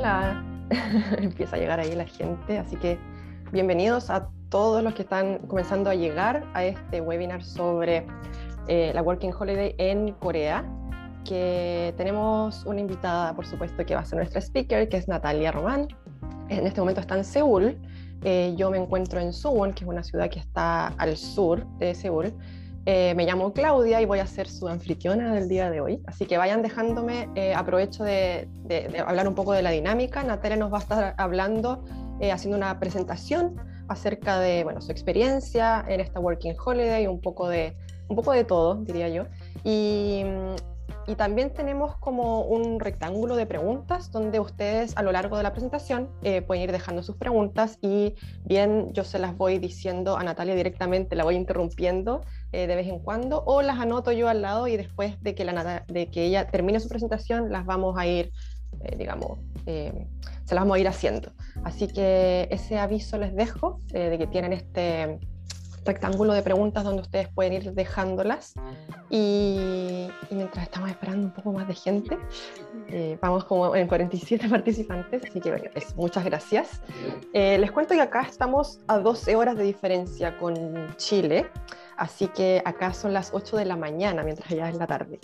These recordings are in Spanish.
Empieza a llegar ahí la gente, así que bienvenidos a todos los que están comenzando a llegar a este webinar sobre eh, la Working Holiday en Corea, que tenemos una invitada, por supuesto, que va a ser nuestra speaker, que es Natalia Román. En este momento está en Seúl, eh, yo me encuentro en Suwon, que es una ciudad que está al sur de Seúl, eh, me llamo Claudia y voy a ser su anfitriona del día de hoy. Así que vayan dejándome, eh, aprovecho de, hablar un poco de la dinámica. Natalia nos va a estar hablando, eh, haciendo una presentación acerca de bueno, su experiencia en esta Working Holiday, un poco de, un poco de todo, diría yo. Y y también tenemos como un rectángulo de preguntas donde ustedes a lo largo de la presentación eh, pueden ir dejando sus preguntas y bien yo se las voy diciendo a Natalia directamente, la voy interrumpiendo eh, de vez en cuando o las anoto yo al lado y después de que, ella termine su presentación las vamos a ir, eh, digamos, se las vamos a ir haciendo. Así que ese aviso les dejo de que tienen este rectángulo de preguntas donde ustedes pueden ir dejándolas. Y, mientras estamos esperando un poco más de gente, eh, vamos como en 47 participantes, así que bueno, es, muchas gracias. Eh, les cuento que acá estamos a 12 horas de diferencia con Chile, así que acá son las 8 de la mañana, mientras allá es la tarde.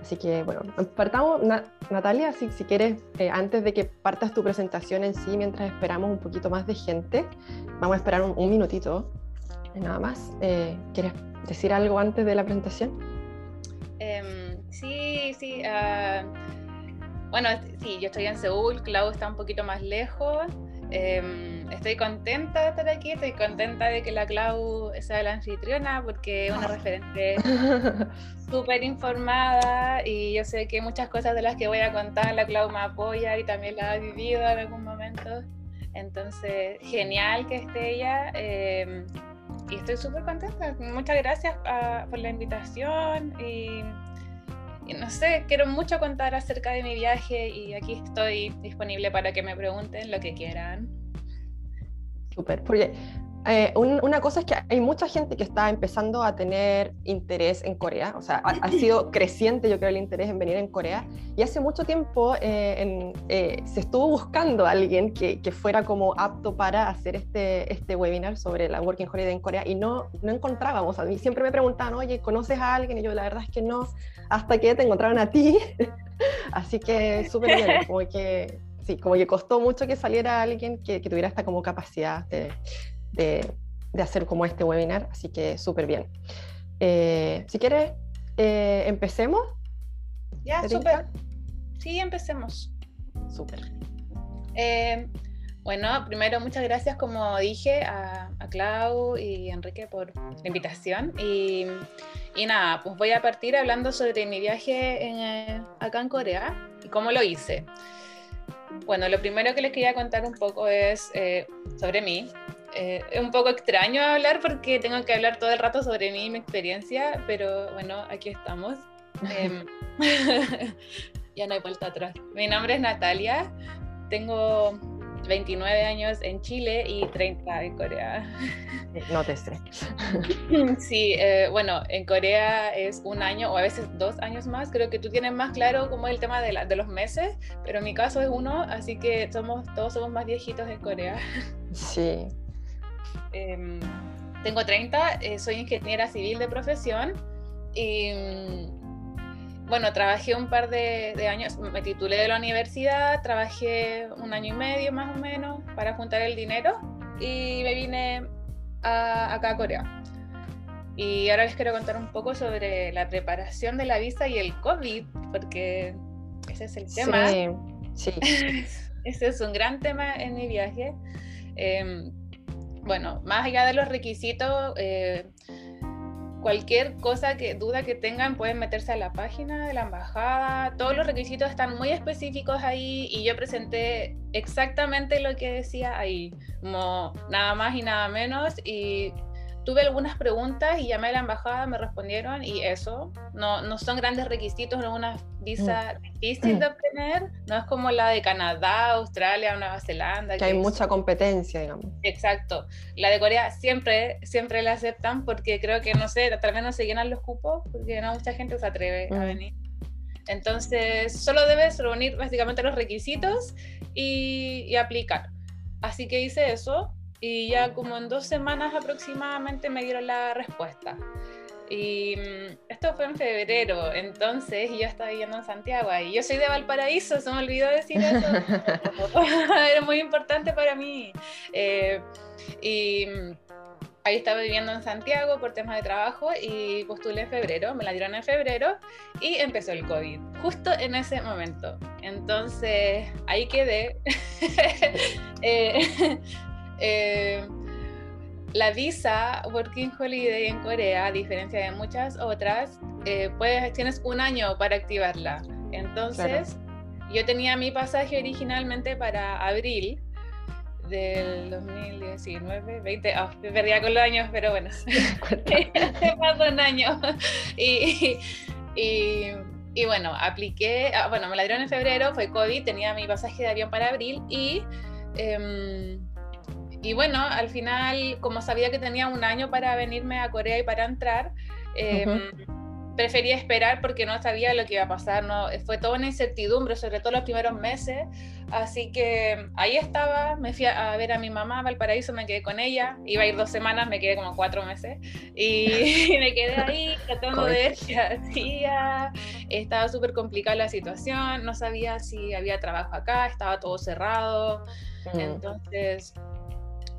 Así que bueno, partamos, Natalia, si, si quieres, eh, antes de que partas tu presentación en sí, mientras esperamos un poquito más de gente, vamos a esperar un, un minutito nada más. Eh, ¿Quieres decir algo antes de la presentación? Em, sí, sí. Ah, bueno, sí, yo estoy en Seúl, Clau está un poquito más lejos. Em, estoy contenta de estar aquí, estoy contenta de que la Clau sea la anfitriona porque es una referente súper informada y yo sé que muchas cosas de las que voy a contar la Clau me apoya y también la ha vivido en algún momento. Entonces, genial que esté ella. Em, y estoy súper contenta. Muchas gracias ah, por la invitación y, no sé, quiero mucho contar acerca de mi viaje y aquí estoy disponible para que me pregunten lo que quieran. Súper, porque eh, una cosa es que hay mucha gente que está empezando a tener interés en Corea, o sea, ha, sido creciente yo creo el interés en venir en Corea, y hace mucho tiempo eh, eh, se estuvo buscando a alguien que, que, fuera como apto para hacer este, este webinar sobre la Working Holiday en Corea, y no, no encontrábamos, a mí siempre me preguntaban, oye, ¿conoces a alguien? Y yo la verdad es que no, hasta que te encontraron a ti, así que súper bien, como que... Sí, como que costó mucho que saliera alguien que, que tuviera esta como capacidad de, de, hacer como este webinar, así que súper bien. Eh, si quieres, eh, empecemos. Ya, súper. Sí, empecemos. Súper. Eh, bueno, primero muchas gracias, como dije, a, Clau y Enrique por la invitación. Y, y, nada, pues voy a partir hablando sobre mi viaje en, acá en Corea y cómo lo hice. Bueno, lo primero que les quería contar un poco es sobre mí. Eh, es un poco extraño hablar porque tengo que hablar todo el rato sobre mí y mi experiencia, pero bueno, aquí estamos. Em, ya no hay vuelta atrás. Mi nombre es Natalia, tengo 29 años en Chile y 30 en Corea. No te estreses. Sí, eh, bueno, en Corea es un año o a veces dos años más. Creo que tú tienes más claro cómo es el tema de, la, de los meses, pero en mi caso es uno, así que somos todos somos más viejitos en Corea. Sí, Em, tengo 30, eh, soy ingeniera civil de profesión y mm, bueno, trabajé un par de, años, me titulé de la universidad, trabajé un año y medio más o menos para juntar el dinero y me vine a, acá a Corea. Y ahora les quiero contar un poco sobre la preparación de la visa y el COVID, porque ese es el tema. Sí, ese es un gran tema en mi viaje. Em, bueno, más allá de los requisitos, eh, cualquier cosa que duda que tengan pueden meterse a la página de la embajada. Todos los requisitos están muy específicos ahí y yo presenté exactamente lo que decía ahí, como nada más y nada menos y tuve algunas preguntas y llamé a la embajada, me respondieron y eso, no, no son grandes requisitos, no es una visa mm. difícil de obtener, no es como la de Canadá, Australia, Nueva Zelanda. Que, hay mucha competencia, digamos. Exacto, la de Corea siempre, siempre la aceptan porque creo que, no sé, tal vez no se llenan los cupos porque no mucha gente se atreve a mm. venir. Entonces, solo debes reunir básicamente los requisitos y, y aplicar. Así que hice eso y ya como en dos semanas aproximadamente me dieron la respuesta. Y mm, esto fue en febrero, entonces yo estaba viviendo en Santiago y yo soy de Valparaíso, se me olvidó decir eso. Era muy importante para mí. Eh, y mm, ahí estaba viviendo en Santiago por temas de trabajo y postulé en febrero, me la dieron en febrero y empezó el COVID, justo en ese momento. Entonces ahí quedé. eh, eh la visa Working Holiday en Corea, a diferencia de muchas otras, eh, pues tienes un año para activarla. Entonces, yo tenía mi pasaje originalmente para abril del 2019, 20, oh, me perdía con los años, pero bueno, hace más de un año. y, y, y, bueno, apliqué, ah, bueno, me la dieron en febrero, fue COVID, tenía mi pasaje de avión para abril y... Eh, y bueno, al final, como sabía que tenía un año para venirme a Corea y para entrar, eh, prefería esperar porque no sabía lo que iba a pasar. No, fue toda una incertidumbre, sobre todo los primeros meses. Así que ahí estaba, me fui a ver a mi mamá a Valparaíso, me quedé con ella. Iba a ir dos semanas, me quedé como cuatro meses. Y me quedé ahí tratando de ver qué hacía. Estaba súper complicada la situación, no sabía si había trabajo acá, estaba todo cerrado. Mm. Entonces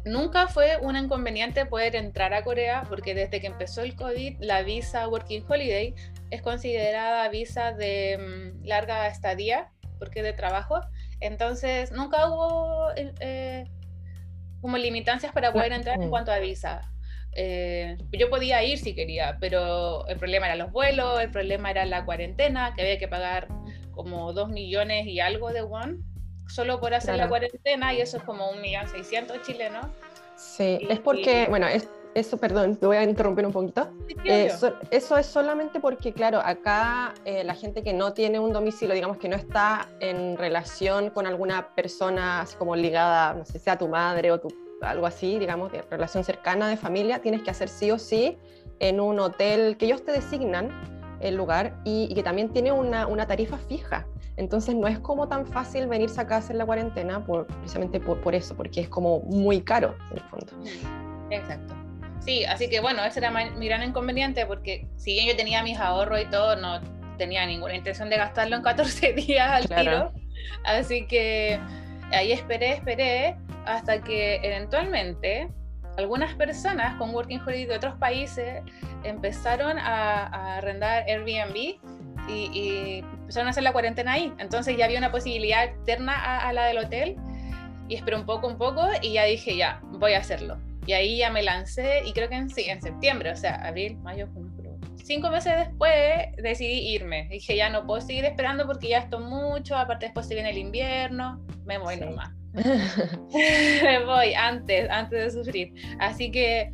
Nunca fue un inconveniente poder entrar a Corea porque desde que empezó el COVID, la visa Working Holiday es considerada visa de mm, larga estadía porque es de trabajo. Entonces, nunca hubo eh, eh, como limitancias para poder entrar en cuanto a visa. Eh, yo podía ir si quería, pero el problema era los vuelos, el problema era la cuarentena, que había que pagar como dos millones y algo de won solo por hacer la cuarentena y eso es como un millón seiscientos chilenos. Sí, es porque, bueno, es, eso, perdón, te voy a interrumpir un poquito. Eh, eso es solamente porque, claro, acá eh, la gente que no tiene un domicilio, digamos que no está en relación con alguna persona así como ligada, no sé, sea tu madre o tu, algo así, digamos, de relación cercana de familia, tienes que hacer sí o sí en un hotel que ellos te designan el lugar y, que también tiene una, una tarifa fija. Entonces no es como tan fácil venirse acá a hacer la cuarentena por, precisamente por, por eso, porque es como muy caro en el fondo. Exacto. Sí, así que bueno, ese era mi gran inconveniente porque si bien yo tenía mis ahorros y todo, no tenía ninguna intención de gastarlo en 14 días al tiro. Así que ahí esperé, esperé, hasta que eventualmente algunas personas con Working Holiday de otros países empezaron a, a arrendar Airbnb y, empezaron a hacer la cuarentena ahí. Entonces ya había una posibilidad externa a, la del hotel y esperé un poco, un poco y ya dije, ya, voy a hacerlo. Y ahí ya me lancé y creo que en, sí, en septiembre, o sea, abril, mayo, junio, Cinco meses después decidí irme. Dije, ya no puedo seguir esperando porque ya estoy mucho, aparte después se viene el invierno, me voy nomás. Me voy antes, antes de sufrir. Así que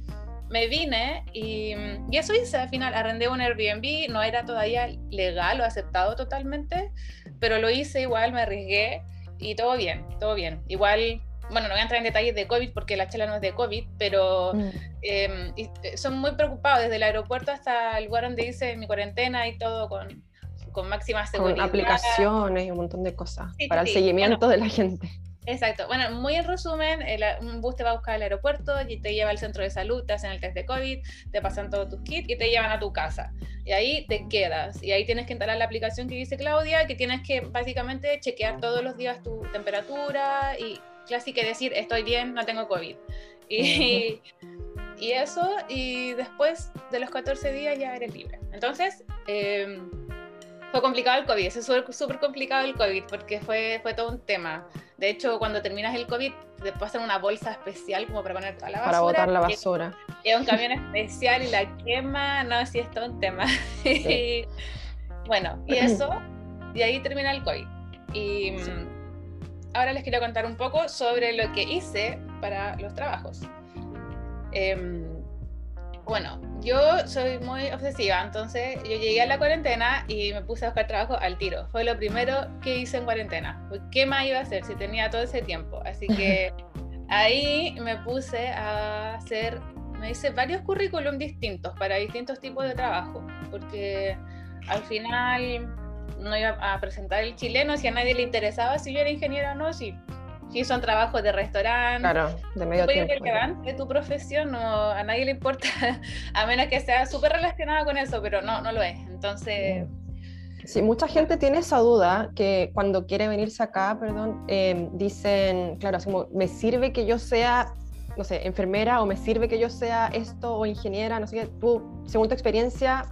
me vine y, y, eso hice al final, arrendé un Airbnb, no era todavía legal o aceptado totalmente, pero lo hice igual, me arriesgué y todo bien, todo bien. Igual, bueno, no voy a entrar en detalles de COVID porque la chela no es de COVID, pero mm. em, eh, son muy preocupados desde el aeropuerto hasta el lugar donde hice mi cuarentena y todo con, con máxima seguridad. Con aplicaciones y un montón de cosas para el seguimiento de la gente. Exacto. Bueno, muy en resumen, un bus te va a buscar al aeropuerto y te lleva al centro de salud, te hacen el test de COVID, te pasan todos tus kits y te llevan a tu casa. Y ahí te quedas. Y ahí tienes que instalar la aplicación que dice Claudia, que tienes que básicamente chequear todos los días tu temperatura y clásico decir estoy bien, no tengo COVID. Y, y eso, y después de los 14 días ya eres libre. Entonces, em, fue complicado el COVID, es súper complicado el COVID porque fue, fue todo un tema. De hecho, cuando terminas el COVID, te pasan una bolsa especial como para poner toda la basura. Para botar la basura. Es un camión especial y la quema, no, sí es todo un tema. bueno, y eso, y ahí termina el COVID. Y mm, ahora les quiero contar un poco sobre lo que hice para los trabajos. Eh, bueno, yo soy muy obsesiva, entonces yo llegué a la cuarentena y me puse a buscar trabajo al tiro. Fue lo primero que hice en cuarentena. ¿Qué más iba a hacer si tenía todo ese tiempo? Así que ahí me puse a hacer, me hice varios currículum distintos para distintos tipos de trabajo, porque al final no iba a presentar el chileno, si a nadie le interesaba si yo era ingeniero o no, si, si son trabajos de restaurante. Claro, de medio tiempo. de tu profesión, no, a nadie le importa, a menos que sea súper relacionada con eso, pero no, no lo es. Entonces... Sí, mucha gente tiene esa duda que cuando quiere venirse acá, perdón, em, dicen, claro, así como, me sirve que yo sea, no sé, enfermera o me sirve que yo sea esto o ingeniera, no sé qué, tú, según tu experiencia,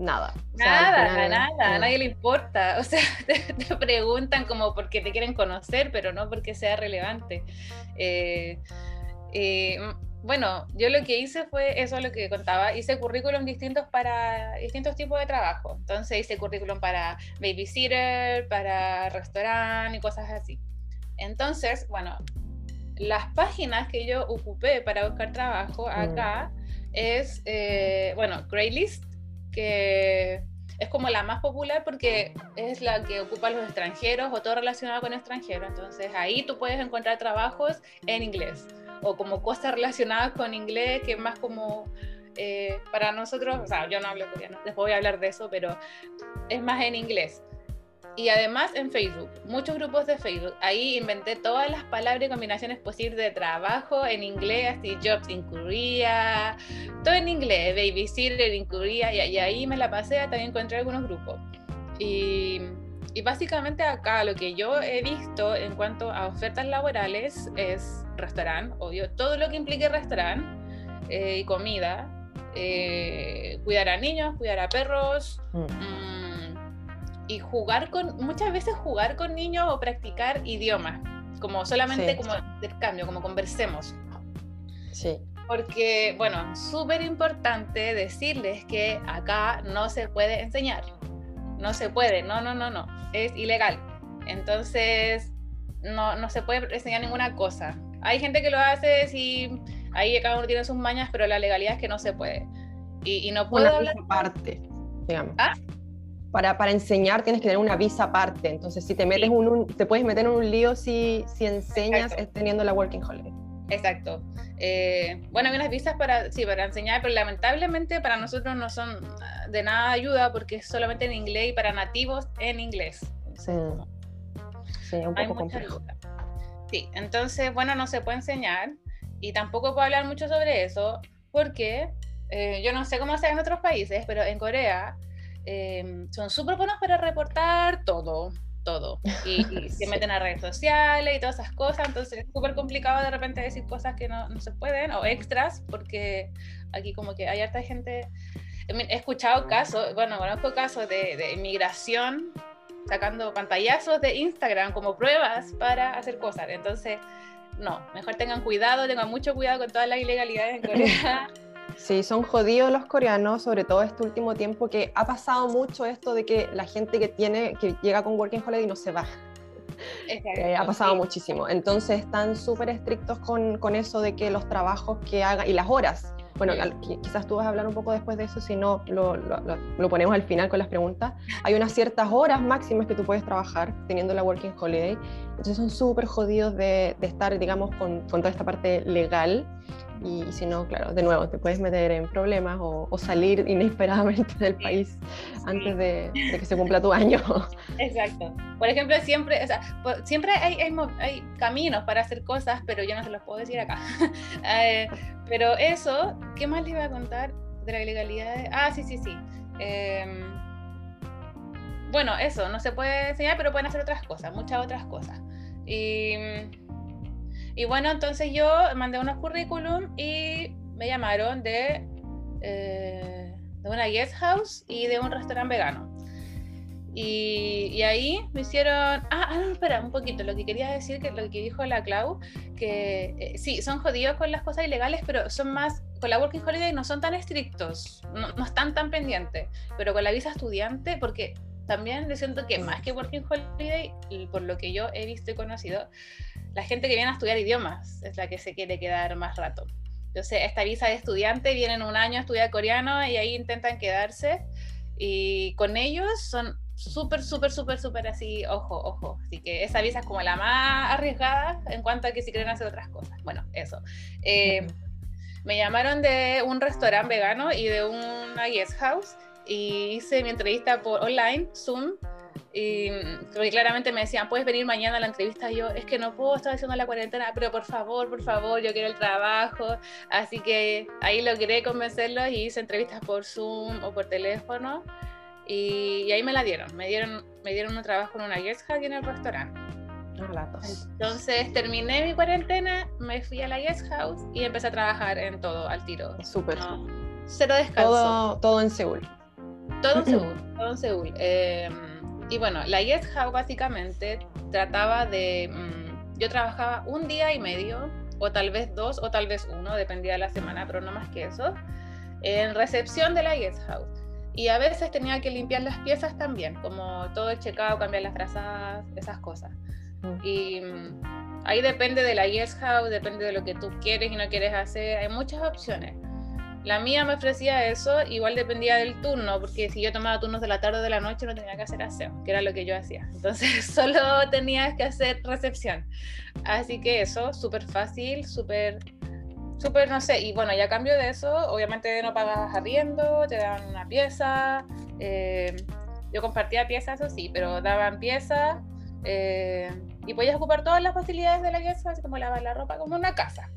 nada. nada, nada, a nadie le importa. O sea, te, preguntan como porque te quieren conocer, pero no porque sea relevante. Eh, eh, bueno, yo lo que hice fue eso lo que contaba, hice currículum distintos para distintos tipos de trabajo. Entonces hice currículum para babysitter, para restaurante y cosas así. Entonces, bueno, las páginas que yo ocupé para buscar trabajo mm. acá es, eh, bueno, Craigslist, que es como la más popular porque es la que ocupa los extranjeros o todo relacionado con extranjeros. Entonces ahí tú puedes encontrar trabajos en inglés o como cosas relacionadas con inglés, que es más como eh, para nosotros, o sea, yo no hablo coreano, después voy a hablar de eso, pero es más en inglés. Y además en Facebook, muchos grupos de Facebook. Ahí inventé todas las palabras y combinaciones posibles de trabajo en inglés, así jobs in Korea, todo en inglés, babysitter in Korea, y, y ahí me la pasé, también encontré algunos grupos. Y y básicamente acá lo que yo he visto en cuanto a ofertas laborales es restaurante, obvio, todo lo que implique restaurante eh, y comida, eh, cuidar a niños, cuidar a perros mm. Mm, y jugar con, muchas veces jugar con niños o practicar idiomas, como solamente como intercambio, como conversemos. Sí. Porque, bueno, súper importante decirles que acá no se puede enseñar no se puede, no, no, no, no, es ilegal. Entonces, no, no se puede enseñar ninguna cosa. Hay gente que lo hace, si ahí cada uno tiene sus mañas, pero la legalidad es que no se puede. Y, no puedo una visa aparte, digamos. ¿Ah? Para, para, enseñar tienes que tener una visa aparte. Entonces, si te metes un, te puedes meter en un lío si, si enseñas teniendo la Working Holiday. Exacto. Eh, bueno, hay unas visas para, sí, para enseñar, pero lamentablemente para nosotros no son de nada ayuda porque es solamente en inglés y para nativos en inglés. Sí, sí un poco complejo. Sí, entonces, bueno, no se puede enseñar y tampoco puedo hablar mucho sobre eso porque eh, yo no sé cómo sea en otros países, pero en Corea eh, son súper buenos para reportar todo todo. Y, se meten a redes sociales y todas esas cosas, entonces es súper complicado de repente decir cosas que no, no, se pueden o extras, porque aquí como que hay harta gente... He escuchado casos, bueno, conozco casos de, de inmigración sacando pantallazos de Instagram como pruebas para hacer cosas. Entonces, no, mejor tengan cuidado, tengan mucho cuidado con todas las ilegalidades en Corea. Sí, son jodidos los coreanos, sobre todo este último tiempo, que ha pasado mucho esto de que la gente que tiene, que llega con Working Holiday no se va. Eh, ha pasado muchísimo. Entonces están súper estrictos con, con, eso de que los trabajos que hagan y las horas. Bueno, quizás tú vas a hablar un poco después de eso, si no lo, lo, lo, ponemos al final con las preguntas. Hay unas ciertas horas máximas que tú puedes trabajar teniendo la Working Holiday. Entonces son súper jodidos de, de, estar, digamos, con, con toda esta parte legal y, si no, claro, de nuevo, te puedes meter en problemas o, salir inesperadamente del país antes de, que se cumpla tu año. Exacto. Por ejemplo, siempre, o sea, siempre hay, hay, hay, caminos para hacer cosas, pero yo no se los puedo decir acá. Eh, pero eso, ¿qué más les iba a contar de la ilegalidad? Ah, sí, sí, sí. Em, bueno, eso, no se puede enseñar, pero pueden hacer otras cosas, muchas otras cosas. Y y bueno, entonces yo mandé unos currículum y me llamaron de, eh, de una guest house y de un restaurante vegano. Y, y, ahí me hicieron. Ah, ah, espera, un poquito. Lo que quería decir, que lo que dijo la Clau, que eh, sí, son jodidos con las cosas ilegales, pero son más. Con la Working Holiday no son tan estrictos, no, no están tan pendientes. Pero con la visa estudiante, porque también le siento que más que Working Holiday, por lo que yo he visto y conocido, la gente que viene a estudiar idiomas es la que se quiere quedar más rato. Entonces, esta visa de estudiante vienen un año a estudiar coreano y ahí intentan quedarse. Y con ellos son súper, súper, súper, súper así, ojo, ojo. Así que esa visa es como la más arriesgada en cuanto a que si quieren hacer otras cosas. Bueno, eso. Eh, me llamaron de un restaurante vegano y de una guest house y hice mi entrevista por online, Zoom, Y porque claramente me decían, puedes venir mañana a la entrevista. Y yo, es que no puedo, estar haciendo la cuarentena, pero por favor, por favor, yo quiero el trabajo. Así que ahí logré convencerlos y hice entrevistas por Zoom o por teléfono. Y, ahí me la dieron. Me dieron, me dieron un trabajo en una guest house en el restaurante. Entonces terminé mi cuarentena, me fui a la guest house y empecé a trabajar en todo al tiro. Súper. cero descanso. Todo, todo en Seúl. Todo en Seúl, todo en Seúl. Em, y bueno, la guest house básicamente trataba de... Mm, yo trabajaba un día y medio, o tal vez dos, o tal vez uno, dependía de la semana, pero no más que eso, en recepción de la guest house. Y a veces tenía que limpiar las piezas también, como todo el checado, cambiar las frazadas, esas cosas. Y mm, ahí depende de la guest house, depende de lo que tú quieres y no quieres hacer. Hay muchas opciones. La mía me ofrecía eso, igual dependía del turno, porque si yo tomaba turnos de la tarde o de la noche no tenía que hacer aseo, que era lo que yo hacía. Entonces solo tenías que hacer recepción. Así que eso, súper fácil, súper, súper, no sé. Y bueno, ya a cambio de eso, obviamente no pagas arriendo, te daban una pieza. Eh, yo compartía piezas, eso sí, pero daban piezas. Eh, y podías ocupar todas las facilidades de la casa, así como lavar la ropa, como una casa.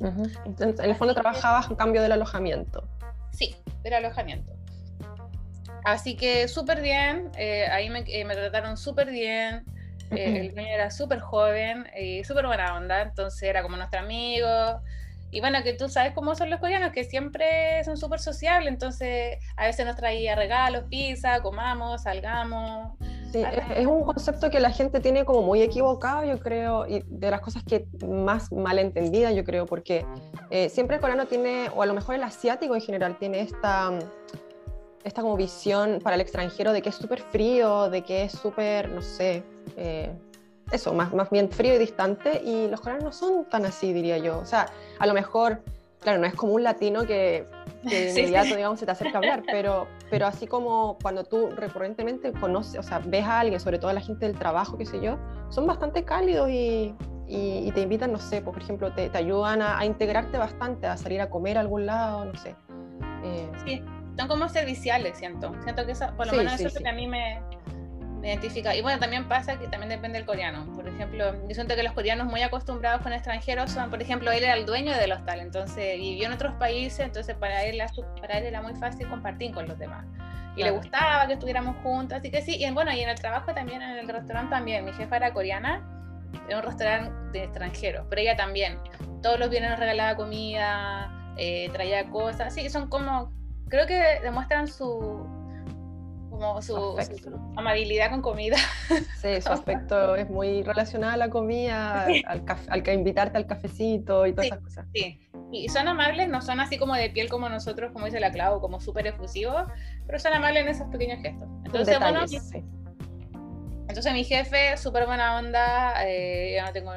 Entonces, en el fondo trabajabas a cambio del alojamiento. Sí, del alojamiento. Así que súper bien, eh, ahí me, eh, me, trataron súper bien. el niño era súper joven y súper buena onda, entonces era como nuestro amigo. Y bueno, que tú sabes cómo son los coreanos, que siempre son súper sociables, entonces a veces nos traía regalos, pizza, comamos, salgamos. Sí, es un concepto que la gente tiene como muy equivocado, yo creo, y de las cosas que más mal entendida, yo creo, porque eh, siempre el coreano tiene, o a lo mejor el asiático en general, tiene esta, esta como visión para el extranjero de que es súper frío, de que es súper, no sé, eh, eso, más, más bien frío y distante, y los coreanos no son tan así, diría yo. O sea, a lo mejor, claro, no es como un latino que que de inmediato, digamos, se te acerca a hablar, pero, pero así como cuando tú recurrentemente conoces, o sea, ves a alguien, sobre todo a la gente del trabajo, qué sé yo, son bastante cálidos y, y, te invitan, no sé, pues, por ejemplo, te, te ayudan a, integrarte bastante, a salir a comer a algún lado, no sé. Eh, sí, son como serviciales, siento. Siento que eso, por lo menos eso que a mí me, identifica. Y bueno, también pasa que también depende del coreano. Por ejemplo, yo siento que los coreanos muy acostumbrados con extranjeros son, por ejemplo, él era el dueño del hostal, entonces vivió en otros países, entonces para él, para él era muy fácil compartir con los demás. Y le gustaba que estuviéramos juntos, así que sí. Y bueno, y en el trabajo también, en el restaurante también. Mi jefa era coreana, era un restaurante de extranjeros, pero ella también. Todos los viernes nos regalaba comida, eh, traía cosas. Sí, son como, creo que demuestran su, como su, amabilidad con comida. Sí, su aspecto es muy relacionado a la comida, al, al, que invitarte al cafecito y todas esas cosas. Sí, y son amables, no son así como de piel como nosotros, como dice la Clau, como súper efusivos, pero son amables en esos pequeños gestos. Entonces, bueno, entonces mi jefe, súper buena onda, eh, yo no tengo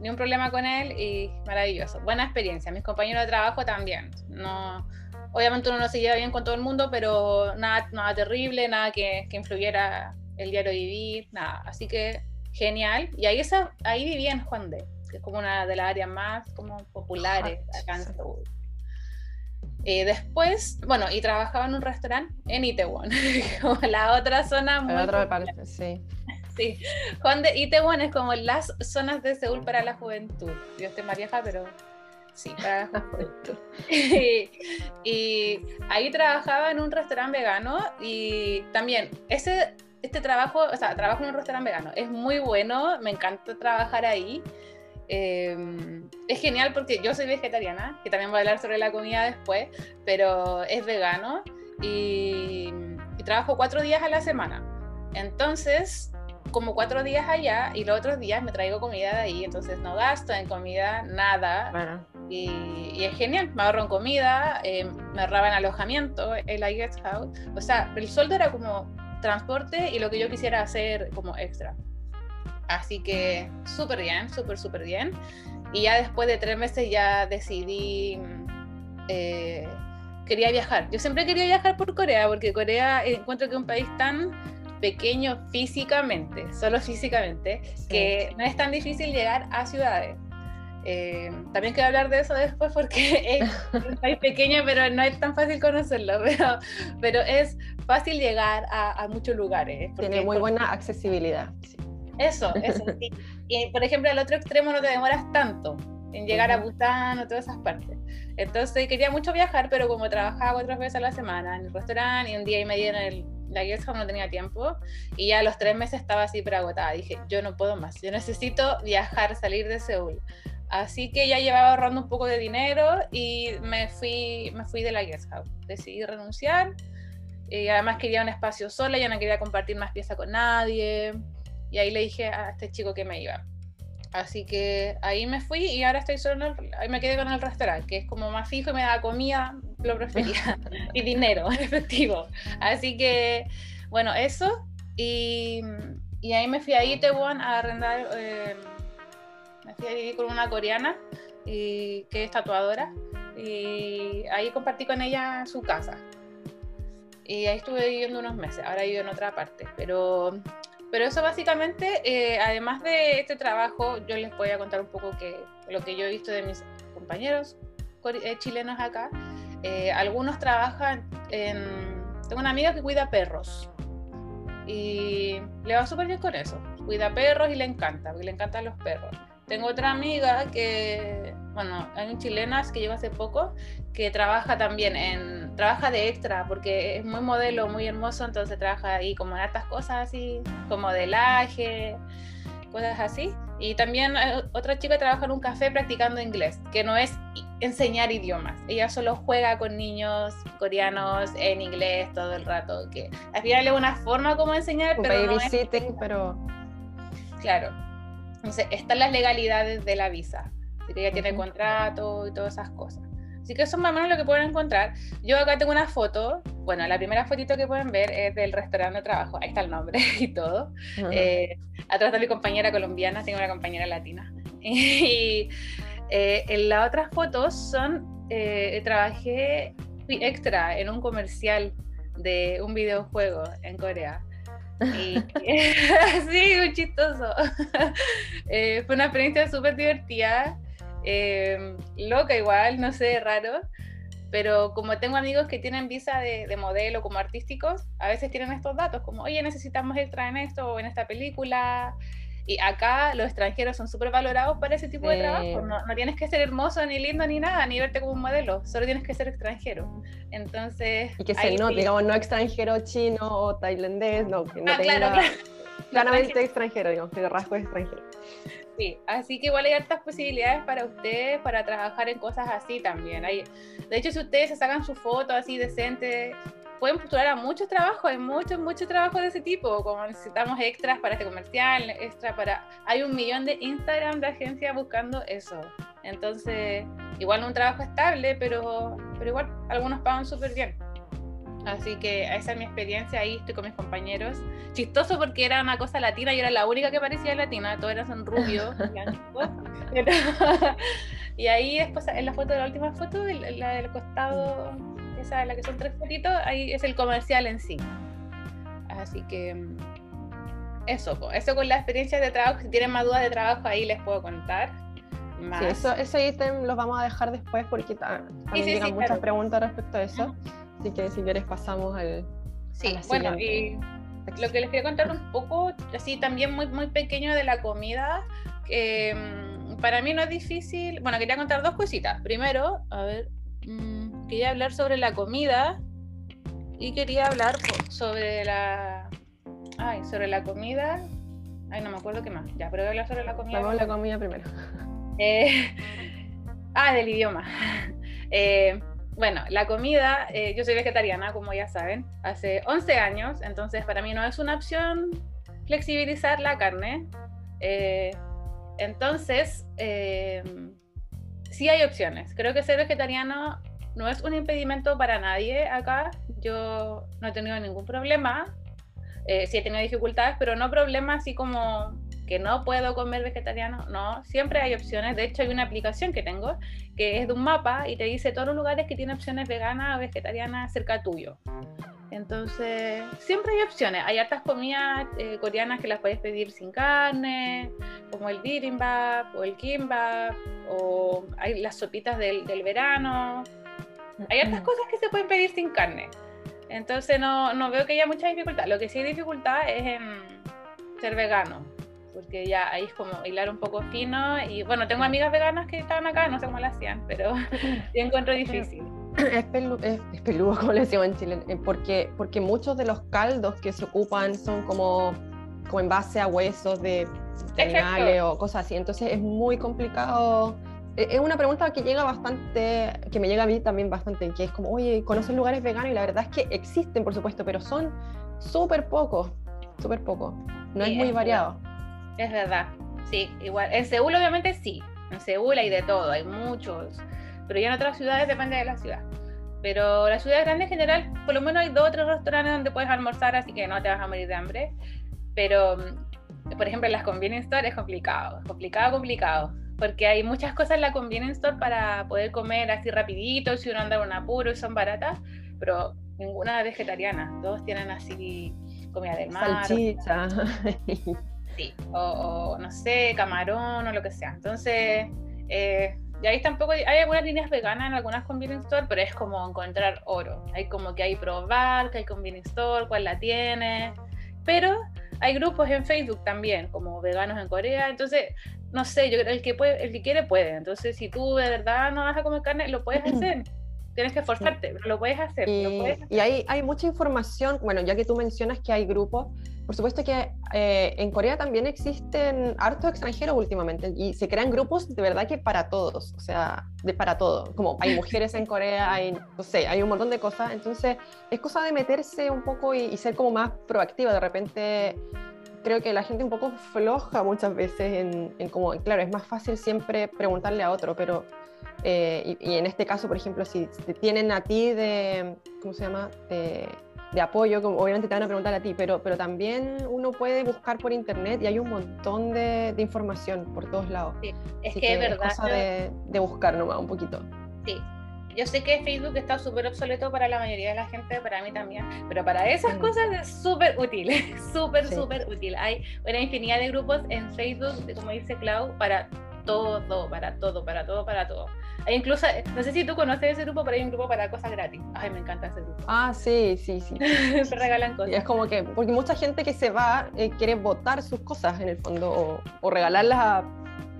ni un problema con él y maravilloso. Buena experiencia. Mis compañeros de trabajo también. No, Obviamente uno no se lleva bien con todo el mundo, pero nada, nada terrible, nada que, que influyera el diario vivir, nada. Así que genial. Y ahí, esa, ahí vivía en Juan de, que es como una de las áreas más como populares acá en Seúl. Eh, después, bueno, y trabajaba en un restaurante en Itaewon, como la otra zona muy... otra parte, sí. Sí, Juan de Itaewon es como las zonas de Seúl para la juventud. Yo estoy más vieja, pero Sí, y, ahí trabajaba en un restaurante vegano y también ese, este trabajo, o sea, trabajo en un restaurante vegano, es muy bueno, me encanta trabajar ahí. Em, es genial porque yo soy vegetariana, que también voy a hablar sobre la comida después, pero es vegano y, y trabajo cuatro días a la semana. Entonces, como cuatro días allá y los otros días me traigo comida de ahí, entonces no gasto en comida nada. Y, es genial, me ahorro en comida, eh, me ahorraba en alojamiento en la guest house. O sea, el sueldo era como transporte y lo que yo quisiera hacer como extra. Así que súper bien, súper, súper bien. Y ya después de tres meses ya decidí, eh, quería viajar. Yo siempre quería viajar por Corea, porque Corea encuentro que es un país tan pequeño físicamente, solo físicamente, que no es tan difícil llegar a ciudades. Eh, también quiero hablar de eso después porque es un país pequeño, pero no es tan fácil conocerlo, pero, pero es fácil llegar a, muchos lugares. Tiene muy buena accesibilidad. Eso, eso, sí. Y por ejemplo, al otro extremo no te demoras tanto en llegar a Bután o todas esas partes. Entonces quería mucho viajar, pero como trabajaba cuatro veces a la semana en el restaurante y un día y medio en el, la guest no tenía tiempo y ya a los tres meses estaba así pero agotada. Dije, yo no puedo más, yo necesito viajar, salir de Seúl. Así que ya llevaba ahorrando un poco de dinero y me fui, me fui de la guest house. Decidí renunciar y además quería un espacio sola, ya no quería compartir más pieza con nadie. Y ahí le dije a este chico que me iba. Así que ahí me fui y ahora estoy solo en el, ahí me quedé con el restaurante, que es como más fijo y me da comida, lo prefería, y dinero efectivo. Así que, bueno, eso. Y, y ahí me fui a Itaewon a arrendar, eh, con una coreana y, que es tatuadora. Y ahí compartí con ella su casa. Y ahí estuve viviendo unos meses, ahora vivo en otra parte. Pero pero eso básicamente, eh, además de este trabajo, yo les voy a contar un poco que, lo que yo he visto de mis compañeros eh, chilenos acá. Eh, algunos trabajan en... Tengo una amiga que cuida perros y le va súper bien con eso. Cuida perros y le encanta, porque le encantan los perros. Tengo otra amiga que, bueno, hay un chilenas que lleva hace poco que trabaja también en, trabaja de extra porque es muy modelo, muy hermoso, entonces trabaja ahí como en hartas cosas así, como modelaje, cosas así. Y también eh, otra chica trabaja en un café practicando inglés, que no es enseñar idiomas. Ella solo juega con niños coreanos en inglés todo el rato, que al final es una forma como enseñar, pero no es... pero... Claro, entonces, están las legalidades de la visa. Así que ella tiene contrato y todas esas cosas. Así que eso es más o menos lo que pueden encontrar. Yo acá tengo una foto. Bueno, la primera fotito que pueden ver es del restaurante de trabajo. Ahí está el nombre y todo. Eh, atrás de mi compañera colombiana, tengo una compañera latina. y eh, en las otras fotos son, eh, trabajé extra en un comercial de un videojuego en Corea. Sí, muy chistoso. Eh, fue una experiencia súper divertida, eh, loca igual, no sé, raro. Pero como tengo amigos que tienen visa de, de, modelo como artísticos, a veces tienen estos datos, como, oye, necesitamos extra en esto o en esta película. Y acá los extranjeros son súper valorados para ese tipo de trabajo. No, no, tienes que ser hermoso, ni lindo, ni nada, ni verte como un modelo. Solo tienes que ser extranjero. Entonces. Y que se no, digamos, no extranjero chino o tailandés, no, que no ah, tenga claro, claramente extranjero, digamos, que rasgo es extranjero. Sí, así que igual hay hartas posibilidades para ustedes para trabajar en cosas así también. Hay, de hecho, si ustedes se sacan su foto así decente, pueden postular a muchos trabajos, hay muchos, muchos trabajos de ese tipo, como necesitamos extras para este comercial, extra para... Hay un millón de Instagram de agencias buscando eso. Entonces, igual un trabajo estable, pero, pero igual algunos pagan súper bien. Así que esa es mi experiencia, ahí estoy con mis compañeros. Chistoso porque era una cosa latina y era la única que parecía latina, todos eran rubios, y ahí después en la foto la última foto, la del costado esa la que son tres fotitos, ahí es el comercial en sí. Así que mm, eso, eso con la experiencia de trabajo, si tienen más dudas de trabajo ahí les puedo contar. Sí, eso, ese ítem los vamos a dejar después porque también llegan muchas preguntas respecto a eso. Así que si quieres pasamos al... Sí, bueno, y lo que les quería contar un poco, así también muy, muy pequeño de la comida, que mm, para mí no es difícil, bueno, quería contar dos cositas. Primero, a ver, Mm, quería hablar sobre la comida y quería hablar sobre la. Ay, sobre la comida. Ay, no me acuerdo qué más. Ya, pero voy a hablar sobre la comida. Vamos a la comida primero. Eh, ah, del idioma. Eh, bueno, la comida, eh, yo soy vegetariana, como ya saben, hace 11 años, entonces para mí no es una opción flexibilizar la carne. entonces, sí hay opciones. Creo que ser vegetariano no es un impedimento para nadie acá. Yo no he tenido ningún problema. Eh, sí he tenido dificultades, pero no problemas así como que no puedo comer vegetariano. No, siempre hay opciones. De hecho, hay una aplicación que tengo que es de un mapa y te dice todos los lugares que tienen opciones veganas o vegetarianas cerca tuyo. Entonces, siempre hay opciones. Hay hartas comidas eh, coreanas que las puedes pedir sin carne, como el bibimbap o el kimbap, o hay las sopitas del, del verano. Hay hartas cosas que se pueden pedir sin carne. Entonces, no, no veo que haya mucha dificultad. Lo que sí hay dificultad es en ser vegano, porque ya ahí es como hilar un poco fino. Y bueno, tengo amigas veganas que estaban acá, no sé cómo lo hacían, pero yo encuentro difícil. Es, peludo, como le decimos en Chile, eh, porque, porque muchos de los caldos que se ocupan son como, como en base a huesos de, animales o cosas así, entonces es muy complicado. E, es una pregunta que llega bastante, que me llega a mí también bastante, que es como, oye, ¿conoces lugares veganos? Y la verdad es que existen, por supuesto, pero son súper pocos, súper pocos. No es muy variado. Es verdad, sí, igual. En Seúl obviamente sí, en Seúl hay de todo, hay muchos pero ya en otras ciudades depende de la ciudad. Pero la ciudad grande en general, por lo menos hay dos o tres restaurantes donde puedes almorzar, así que no te vas a morir de hambre. Pero, mm, por ejemplo, en las convenience store es complicado, complicado, complicado. Porque hay muchas cosas en la convenience store para poder comer así rapidito, si uno anda en un apuro y son baratas, pero ninguna vegetariana. Todos tienen así comida del mar. Salchicha. sí, o, o, no sé, camarón o lo que sea. Entonces, eh, y ahí tampoco hay, algunas líneas veganas en algunas convenience store, pero es como encontrar oro. Hay como que hay probar, que hay convenience store, cuál la tiene. Pero hay grupos en Facebook también, como veganos en Corea. Entonces, no sé, yo creo el que puede, el que quiere puede. Entonces, si tú de verdad no vas a comer carne, lo puedes hacer. Tienes que esforzarte, pero lo puedes hacer. Y, hay, hay, mucha información, bueno, ya que tú mencionas que hay grupos, por supuesto que eh, en Corea también existen hartos extranjeros últimamente y se crean grupos de verdad que para todos, o sea, de para todo, como hay mujeres en Corea, hay, no sé, hay un montón de cosas, entonces es cosa de meterse un poco y, y ser como más proactiva, de repente creo que la gente un poco floja muchas veces en, en, como, claro, es más fácil siempre preguntarle a otro, pero eh, y, en este caso, por ejemplo, si te tienen a ti de, ¿cómo se llama? De, apoyo, como obviamente te van a preguntar a ti, pero, pero también uno puede buscar por internet y hay un montón de, información por todos lados. Sí, es que, es verdad. Es cosa de, de, buscar nomás un poquito. Sí. Yo sé que Facebook está súper obsoleto para la mayoría de la gente, para mí también, pero para esas cosas es súper útil, súper, súper útil. Hay una infinidad de grupos en Facebook, como dice Clau, para todo, para todo, para todo, para todo. Hay incluso, no sé si tú conoces ese grupo, pero hay un grupo para cosas gratis. Ay, me encanta ese grupo. Ah, sí, sí, sí. Se regalan cosas. es como que, porque mucha gente que se va eh, quiere votar sus cosas en el fondo o, regalarlas a,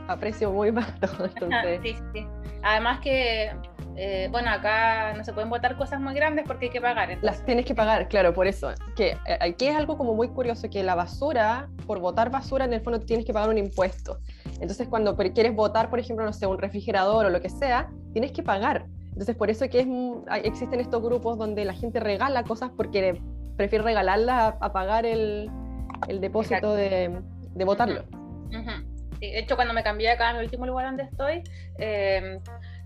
a, precio muy barato. Entonces... sí, sí. Además que eh, bueno, acá no se pueden votar cosas muy grandes porque hay que pagar. Las tienes que pagar, claro, por eso. Que eh, aquí es algo como muy curioso, que la basura, por votar basura, en el fondo tienes que pagar un impuesto. Entonces, cuando quieres votar, por ejemplo, no sé, un refrigerador o lo que sea, tienes que pagar. Entonces, por eso que es, existen estos grupos donde la gente regala cosas porque prefiere regalarlas a, pagar el, el depósito de, de, votarlo. de hecho, cuando me cambié acá en el último lugar donde estoy, eh,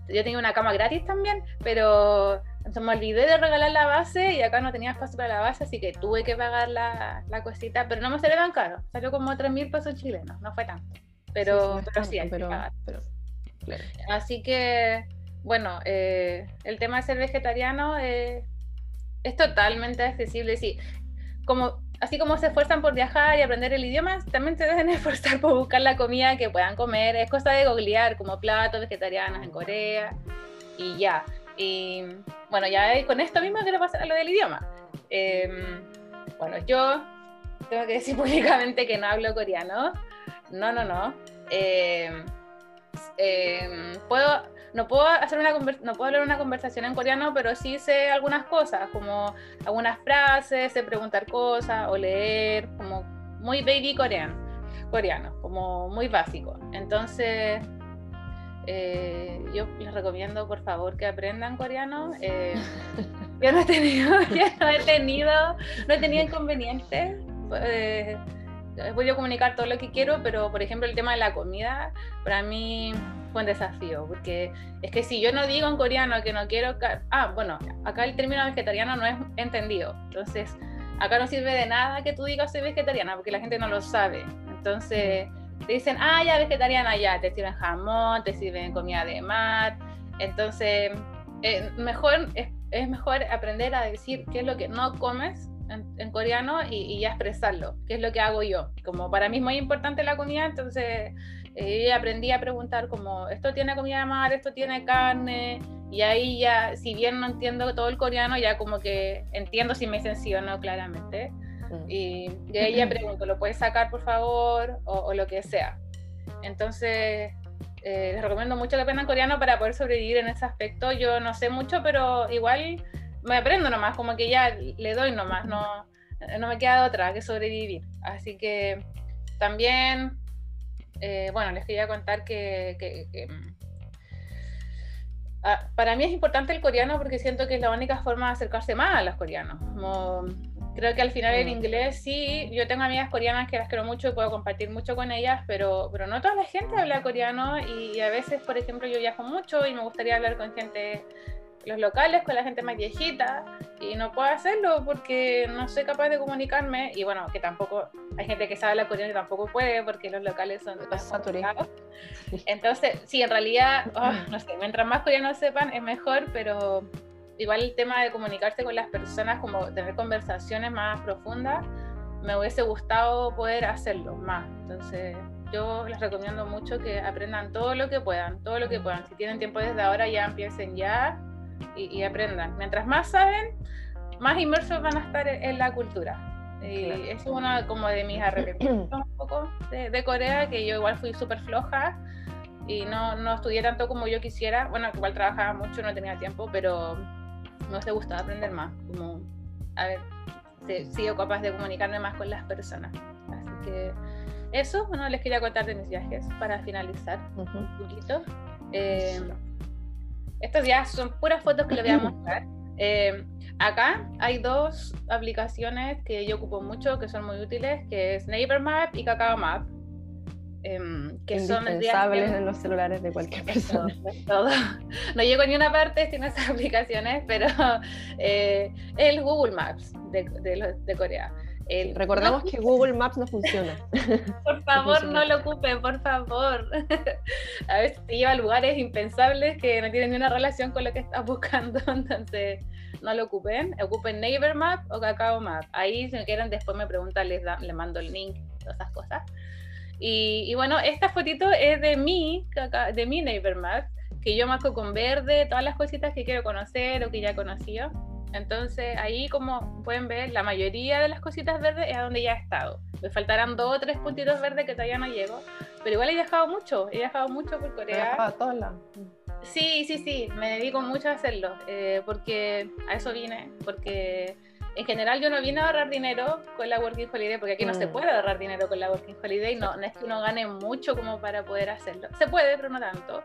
yo tenía una cama gratis también, pero me olvidé de regalar la base y acá no tenía espacio para la base, así que tuve que pagar la, la cosita, pero no me salió tan caro, salió como 3 mil pesos chilenos, no fue tanto, pero sí, pero, sí hay pero, que pagar. Así que, bueno, eh, el tema de ser vegetariano eh, es totalmente accesible, sí, como así como se esfuerzan por viajar y aprender el idioma, también se deben esforzar por buscar la comida que puedan comer. Es cosa de googlear como platos vegetarianos en Corea y ya. Y bueno, ya con esto mismo quiero pasar a lo del idioma. Em, bueno, yo tengo que decir públicamente que no hablo coreano. No, no, no. Em, em, puedo no puedo hacer una no puedo hablar una conversación en coreano, pero sí sé algunas cosas, como algunas frases, sé preguntar cosas o leer, como muy baby coreano, coreano, como muy básico. Entonces, eh, yo les recomiendo por favor que aprendan coreano. Eh, yo no he tenido, no he tenido, no he tenido inconvenientes. Eh, he podido comunicar todo lo que quiero, pero por ejemplo el tema de la comida, para mí un desafío, porque es que si yo no digo en coreano que no quiero... Ah, bueno, acá el término vegetariano no es entendido, entonces acá no sirve de nada que tú digas soy vegetariana, porque la gente no lo sabe. Entonces te dicen, ah, ya vegetariana, ya, te sirven jamón, te sirven comida de mar, entonces... Eh, mejor es es mejor aprender a decir qué es lo que no comes en, coreano y, ya expresarlo, qué es lo que hago yo. Como para mí es muy importante la comida, entonces eh, aprendí a preguntar como, esto tiene comida de mar, esto tiene carne, y ahí ya, si bien no entiendo todo el coreano, ya como que entiendo si me dicen sí o no claramente. Mm. Y de ahí ya pregunto, ¿lo puedes sacar por favor? O, lo que sea. Entonces, eh, les recomiendo mucho que aprendan coreano para poder sobrevivir en ese aspecto. Yo no sé mucho, pero igual me aprendo nomás, como que ya le doy nomás, no, no me queda otra que sobrevivir. Así que también, eh, bueno, les quería contar que, ah, para mí es importante el coreano porque siento que es la única forma de acercarse más a los coreanos. creo que al final el mm. inglés sí, yo tengo amigas coreanas que las quiero mucho y puedo compartir mucho con ellas, pero, pero no toda la gente habla coreano y a veces, por ejemplo, yo viajo mucho y me gustaría hablar con gente los locales con la gente más viejita y no puedo hacerlo porque no soy capaz de comunicarme y bueno, que tampoco hay gente que sabe la coreana y tampoco puede porque los locales son saturados. Entonces, sí, en realidad, oh, no sé, mientras más coreanos sepan es mejor, pero igual el tema de comunicarse con las personas, como tener conversaciones más profundas, me hubiese gustado poder hacerlo más. Entonces, yo les recomiendo mucho que aprendan todo lo que puedan, todo lo que puedan. Si tienen tiempo desde ahora, ya empiecen ya y, aprendan. Mientras más saben, más inmersos van a estar en, la cultura. Y eso es uno como de mis arrepentimientos un poco de, Corea, que yo igual fui súper floja y no, no estudié tanto como yo quisiera. Bueno, igual trabajaba mucho, no tenía tiempo, pero me se gustaba aprender más. Como, a ver, sigo capaz de comunicarme más con las personas. Así que eso, bueno, les quería contar de mis viajes para finalizar un poquito. Eh, estos ya son puras fotos que les voy a mostrar. Eh, acá hay dos aplicaciones que yo ocupo mucho, que son muy útiles, que es Neighbor Map y Kakao Map. Eh, que son indispensables en los celulares de cualquier persona. Todo, No llego a ni una parte sin esas aplicaciones, pero eh, el Google Maps de, de, de Corea. Recordamos que Google Maps no funciona. Por favor, no, lo ocupen, por favor. A veces te lleva a lugares impensables que no tienen ni una relación con lo que estás buscando, entonces no lo ocupen. Ocupen Neighbor Map o Kakao Map. Ahí, si quieren, después me preguntan, les, les mando el link, todas esas cosas. Y, bueno, esta fotito es de mí, de mi Neighbor Map, que yo marco con verde todas las cositas que quiero conocer o que ya he conocido. Entonces ahí como pueden ver, la mayoría de las cositas verdes es a donde ya he estado. Me faltarán dos o tres puntitos verdes que todavía no llego, pero igual he viajado mucho, he viajado mucho por Corea. A todos lados. Sí, sí, sí, me dedico mucho a hacerlo, eh, porque a eso vine, porque en general yo no vine a ahorrar dinero con la Working Holiday, porque aquí no se mm. puede ahorrar dinero con la Working Holiday, no, no es que uno gane mucho como para poder hacerlo. Se puede, pero no tanto.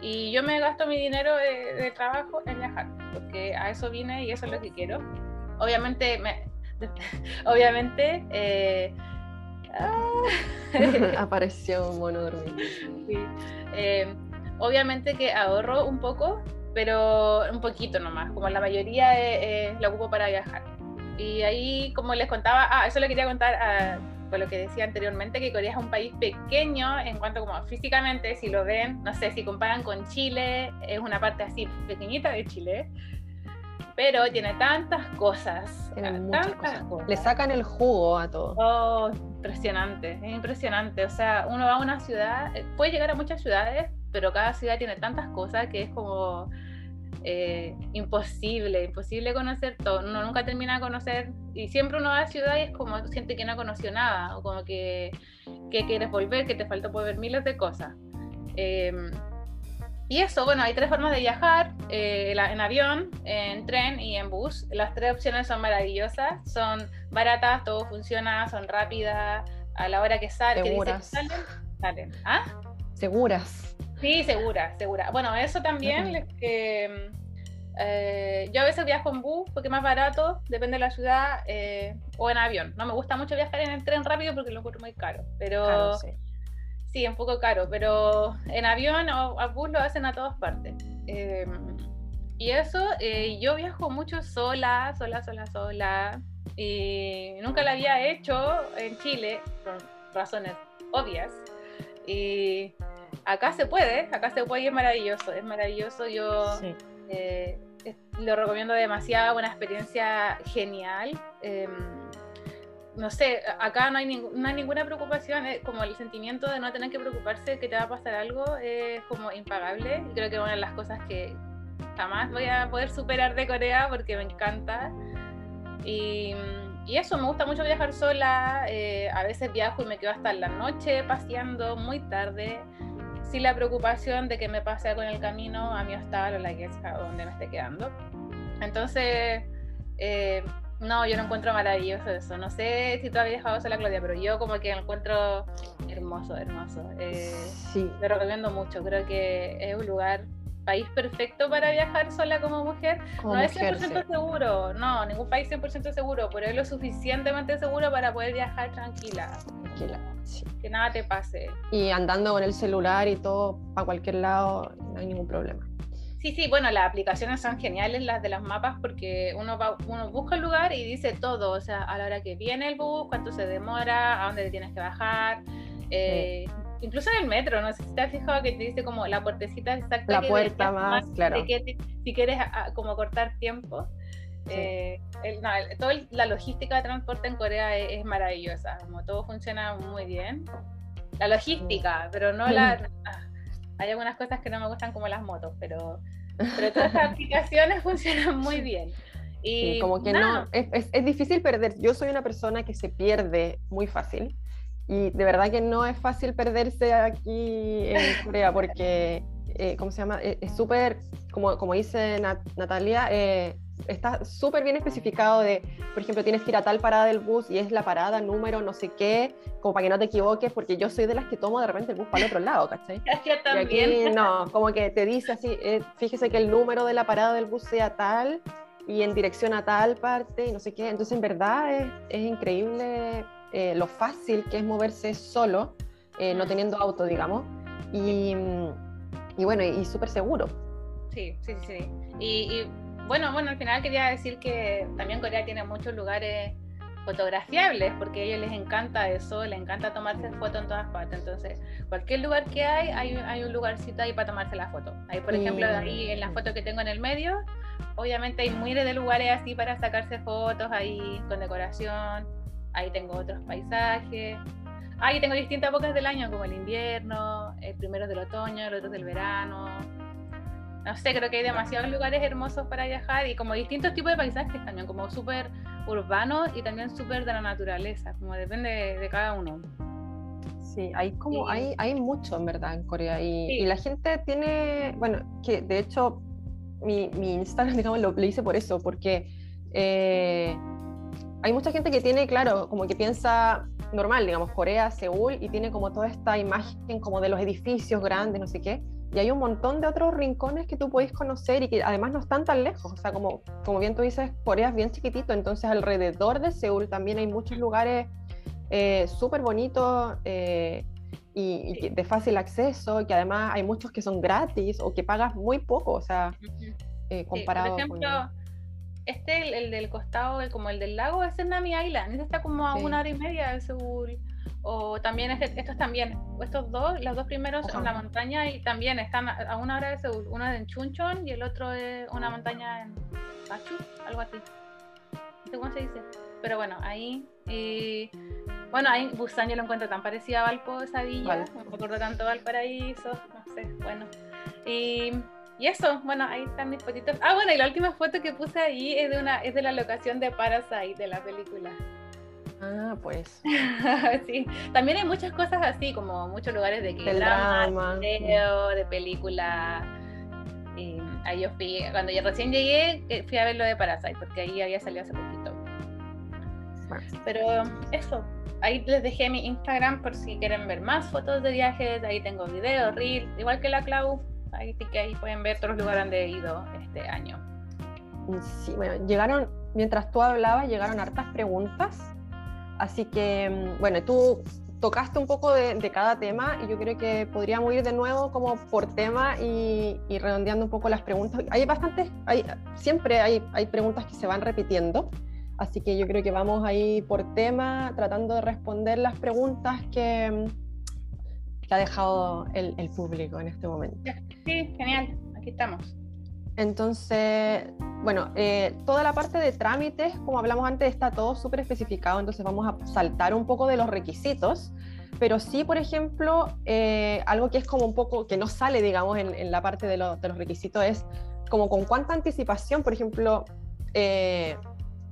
Y yo me gasto mi dinero de, trabajo en viajar, porque a eso vine y eso es lo que quiero. Obviamente, me, obviamente, eh, apareció un mono dormido. Eh, obviamente que ahorro un poco, pero un poquito nomás, como la mayoría eh, lo ocupo para viajar. Y ahí, como les contaba, ah, eso le quería contar a lo que decía anteriormente, que Corea es un país pequeño en cuanto como físicamente, si lo ven, no sé, si comparan con Chile, es una parte así pequeñita de Chile, pero tiene tantas cosas. tantas cosas. Le sacan el jugo a todo. Oh, impresionante, es impresionante. O sea, uno va a una ciudad, eh, puede llegar a muchas ciudades, pero cada ciudad tiene tantas cosas que es como eh, imposible, imposible conocer todo. Uno nunca termina de conocer y siempre uno va a ciudad y es como siente que no conoció nada o como que, que quieres volver, que te faltó por ver miles de cosas. Em, y eso, bueno, hay tres formas de viajar, eh, en avión, en tren y en bus. Las tres opciones son maravillosas, son baratas, todo funciona, son rápidas, a la hora que, Seguras. que salen, salen. ¿Ah? Seguras. Sí, segura, segura. Bueno, eso también, eh, yo a veces viajo en bus porque es más barato, depende de la ciudad, eh, o en avión. No me gusta mucho viajar en el tren rápido porque lo encuentro muy caro, pero sí. sí. un poco caro, pero en avión o a bus lo hacen a todas partes. Em, y eso, eh, yo viajo mucho sola, sola, sola, sola, y nunca lo había hecho en Chile, por razones obvias. Y acá se puede, acá se puede y es maravilloso, es maravilloso. Yo, eh, lo recomiendo demasiado, una experiencia genial. Em, no sé, acá no hay, no hay ninguna preocupación, como el sentimiento de no tener que preocuparse que te va a pasar algo es como impagable. Y creo que es una de las cosas que jamás voy a poder superar de Corea porque me encanta. Y, y eso, me gusta mucho viajar sola. Eh, a veces viajo y me quedo hasta la noche paseando muy tarde. Sin la preocupación de que me pase algo en el camino a mi hostal o la guest donde me esté quedando. Entonces, eh, no, yo no encuentro maravilloso eso. No sé si tú has viajado sola, Claudia, pero yo como que lo encuentro hermoso, hermoso. Eh, sí. Lo recomiendo mucho. Creo que es un lugar, país perfecto para viajar sola como mujer. no es 100% seguro, no, ningún país 100% seguro, pero es lo suficientemente seguro para poder viajar tranquila. Tranquila, sí. Que nada te pase. Y andando con el celular y todo a cualquier lado, no hay ningún problema. Sí, sí, bueno, las aplicaciones son geniales, las de las mapas, porque uno, va, uno busca el lugar y dice todo, o sea, a la hora que viene el bus, cuánto se demora, a dónde te tienes que bajar. Eh, incluso en el metro, no sé si te has fijado que te dice como la puertecita exacta. La puerta más, claro. si quieres como cortar tiempo. Eh, toda la logística de transporte en Corea es, maravillosa, como todo funciona muy bien. La logística, pero no la... Hay algunas cosas que no me gustan como las motos, pero, pero todas las aplicaciones funcionan muy bien. Y como que no, es, es, difícil perder. Yo soy una persona que se pierde muy fácil y de verdad que no es fácil perderse aquí en Corea porque, eh, ¿cómo se llama? E, es súper, como, como dice Natalia, eh, está súper bien especificado de, por ejemplo, tienes que ir a tal parada del bus y es la parada número no sé qué, como para que no te equivoques, porque yo soy de las que tomo de repente el bus para el otro lado, ¿cachai? Y aquí no, como que te dice así, eh, fíjese que el número de la parada del bus sea tal y en dirección a tal parte y no sé qué. Entonces, en verdad es, es increíble eh, lo fácil que es moverse solo, eh, no teniendo auto, digamos, y, y bueno, y, súper seguro. Sí, sí, sí. y bueno, bueno, al final quería decir que también Corea tiene muchos lugares fotografiables, porque a ellos les encanta eso, les encanta tomarse fotos en todas partes. Entonces, cualquier lugar que hay, hay, un lugarcito ahí para tomarse la foto. Ahí, por ejemplo, ahí en la foto que tengo en el medio, obviamente hay miles de lugares así para sacarse fotos ahí con decoración. Ahí tengo otros paisajes. Ahí tengo distintas épocas del año, como el invierno, el primero del otoño, el otro del verano no sé, creo que hay demasiados lugares hermosos para viajar y como distintos tipos de paisajes también, como súper urbanos y también súper de la naturaleza, como depende de, cada uno. Sí, hay como, hay, hay mucho en verdad en Corea y, la gente tiene, bueno, que de hecho mi, mi Instagram, digamos, lo, hice por eso, porque eh, hay mucha gente que tiene, claro, como que piensa normal, digamos, Corea, Seúl, y tiene como toda esta imagen como de los edificios grandes, no sé qué, y hay un montón de otros rincones que tú puedes conocer y que además no están tan lejos. O sea, como, como bien tú dices, Corea es bien chiquitito, entonces alrededor de Seúl también hay muchos lugares eh, súper bonitos eh, y, de fácil acceso, que además hay muchos que son gratis o que pagas muy poco, o sea, eh, comparado Por ejemplo, este, el, del costado, el, como el del lago, es en Nami Island, este está como a una hora y media de Seúl. O también este, estos también, estos dos, los dos primeros en la montaña y también están a una hora de Seúl. Uno es en Chuncheon y el otro es una montaña en Pachu, algo así. No sé cómo se dice. Pero bueno, ahí. Y, bueno, ahí Busan yo lo encuentro tan parecido a Valpo, esa villa. No me acuerdo tanto Valparaíso, no sé, bueno. Y, y, eso, bueno, ahí están mis fotitos. Ah, bueno, y la última foto que puse ahí es de, una, es de la locación de Parasite, de la película. Ah, pues. sí, también hay muchas cosas así, como muchos lugares de que drama, video, de película. Y ahí yo fui, cuando yo recién llegué, eh, fui a ver lo de Parasite, porque ahí había salido hace poquito. Pero eso, ahí les dejé mi Instagram por si quieren ver más fotos de viajes, ahí tengo videos, reels, igual que la Clau, ahí que ahí pueden ver todos los lugares donde he ido este año. Sí, bueno, llegaron, mientras tú hablabas, llegaron hartas preguntas Así que, mm, bueno, tú tocaste un poco de, cada tema y yo creo que podríamos ir de nuevo como por tema y, redondeando un poco las preguntas. Hay bastantes, hay, siempre hay, hay preguntas que se van repitiendo, así que yo creo que vamos ahí por tema tratando de responder las preguntas que, que ha dejado el, el público en este momento. Sí, genial, aquí estamos. Entonces, bueno, eh, toda la parte de trámites, como hablamos antes, está todo súper especificado, entonces vamos a saltar un poco de los requisitos, pero sí, por ejemplo, eh, algo que es como un poco, que no sale, digamos, en, la parte de, de, los requisitos es como con cuánta anticipación, por ejemplo, eh,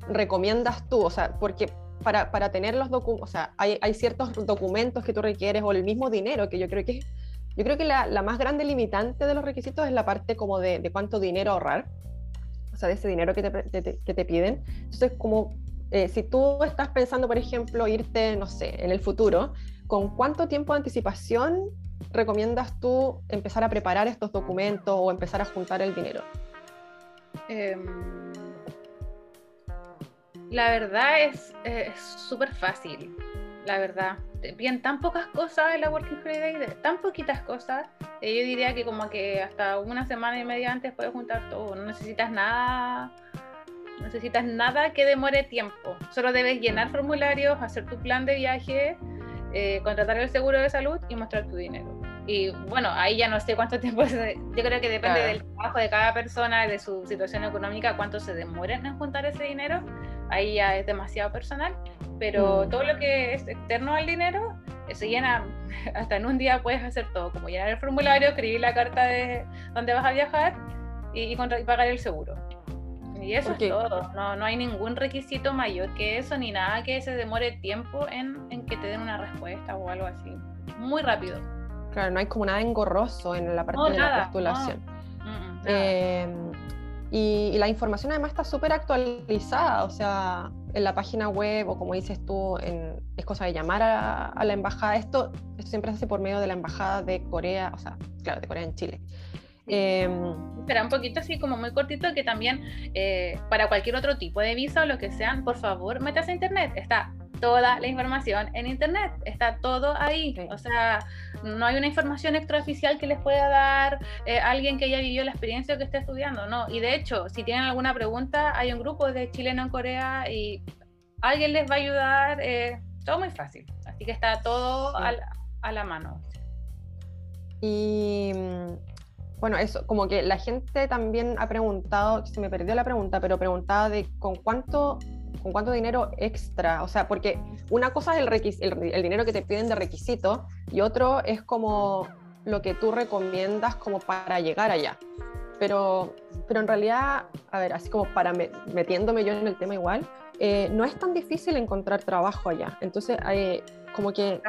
recomiendas tú, o sea, porque para, para tener los documentos, o sea, hay, hay, ciertos documentos que tú requieres o el mismo dinero, que yo creo que, yo creo que la, la más grande limitante de los requisitos es la parte como de, de cuánto dinero ahorrar, o sea, de ese dinero que te, que te piden. Entonces, como eh, si tú estás pensando, por ejemplo, irte, no sé, en el futuro, ¿con cuánto tiempo de anticipación recomiendas tú empezar a preparar estos documentos o empezar a juntar el dinero? Em, la verdad es súper fácil, la verdad. Bien, tan pocas cosas en la Working Holiday, tan poquitas cosas. Eh, yo diría que como que hasta una semana y media antes puedes juntar todo. No necesitas nada, no necesitas nada que demore tiempo. Solo debes llenar formularios, hacer tu plan de viaje, eh, contratar el seguro de salud y mostrar tu dinero. Y bueno, ahí ya no sé cuánto tiempo, yo creo que depende del trabajo de cada persona, de su situación económica, cuánto se demoren en juntar ese dinero, ahí ya es demasiado personal, pero mm. todo lo que es externo al dinero, se llena, hasta en un día puedes hacer todo, como llenar el formulario, escribir la carta de dónde vas a viajar y, pagar el seguro. Y eso es todo, no, no, hay ningún requisito mayor que eso, ni nada que se demore tiempo en, en que te den una respuesta o algo así. Muy rápido. Claro, no hay como nada engorroso en la parte de la postulación. Em, y, la información además está súper actualizada, o sea, en la página web o como dices tú, es cosa de llamar a, la embajada. Esto, esto, siempre se hace por medio de la embajada de Corea, o sea, claro, de Corea en Chile. Eh, Espera un poquito así como muy cortito que también eh, para cualquier otro tipo de visa o lo que sean, por favor, métase a internet. Está toda la información en internet, está todo ahí. O sea, no hay una información extraoficial que les pueda dar eh, alguien que haya vivido la experiencia o que esté estudiando, no. Y de hecho, si tienen alguna pregunta, hay un grupo de chileno en Corea y alguien les va a ayudar. Eh, todo muy fácil. Así que está todo a, la, mano. Y mm, bueno, eso, como que la gente también ha preguntado, se me perdió la pregunta, pero preguntaba de con cuánto con cuánto dinero extra, o sea, porque una cosa es el, dinero que te piden de requisito y otro es como lo que tú recomiendas como para llegar allá. Pero, pero en realidad, a ver, así como para metiéndome yo en el tema igual, eh, no es tan difícil encontrar trabajo allá. Entonces, hay como que...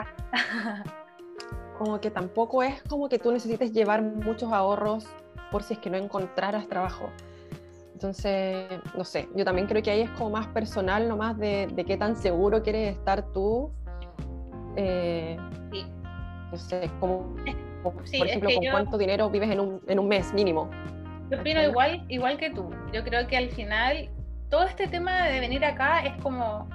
como que tampoco es como que tú necesites llevar muchos ahorros por si es que no encontraras trabajo. Entonces, no sé, yo también creo que ahí es como más personal, nomás de, de qué tan seguro quieres estar tú. Eh, sí. No sé, como, por ejemplo, con cuánto dinero vives en un, en un mes mínimo. Yo opino igual, igual que tú. Yo creo que al final todo este tema de venir acá es como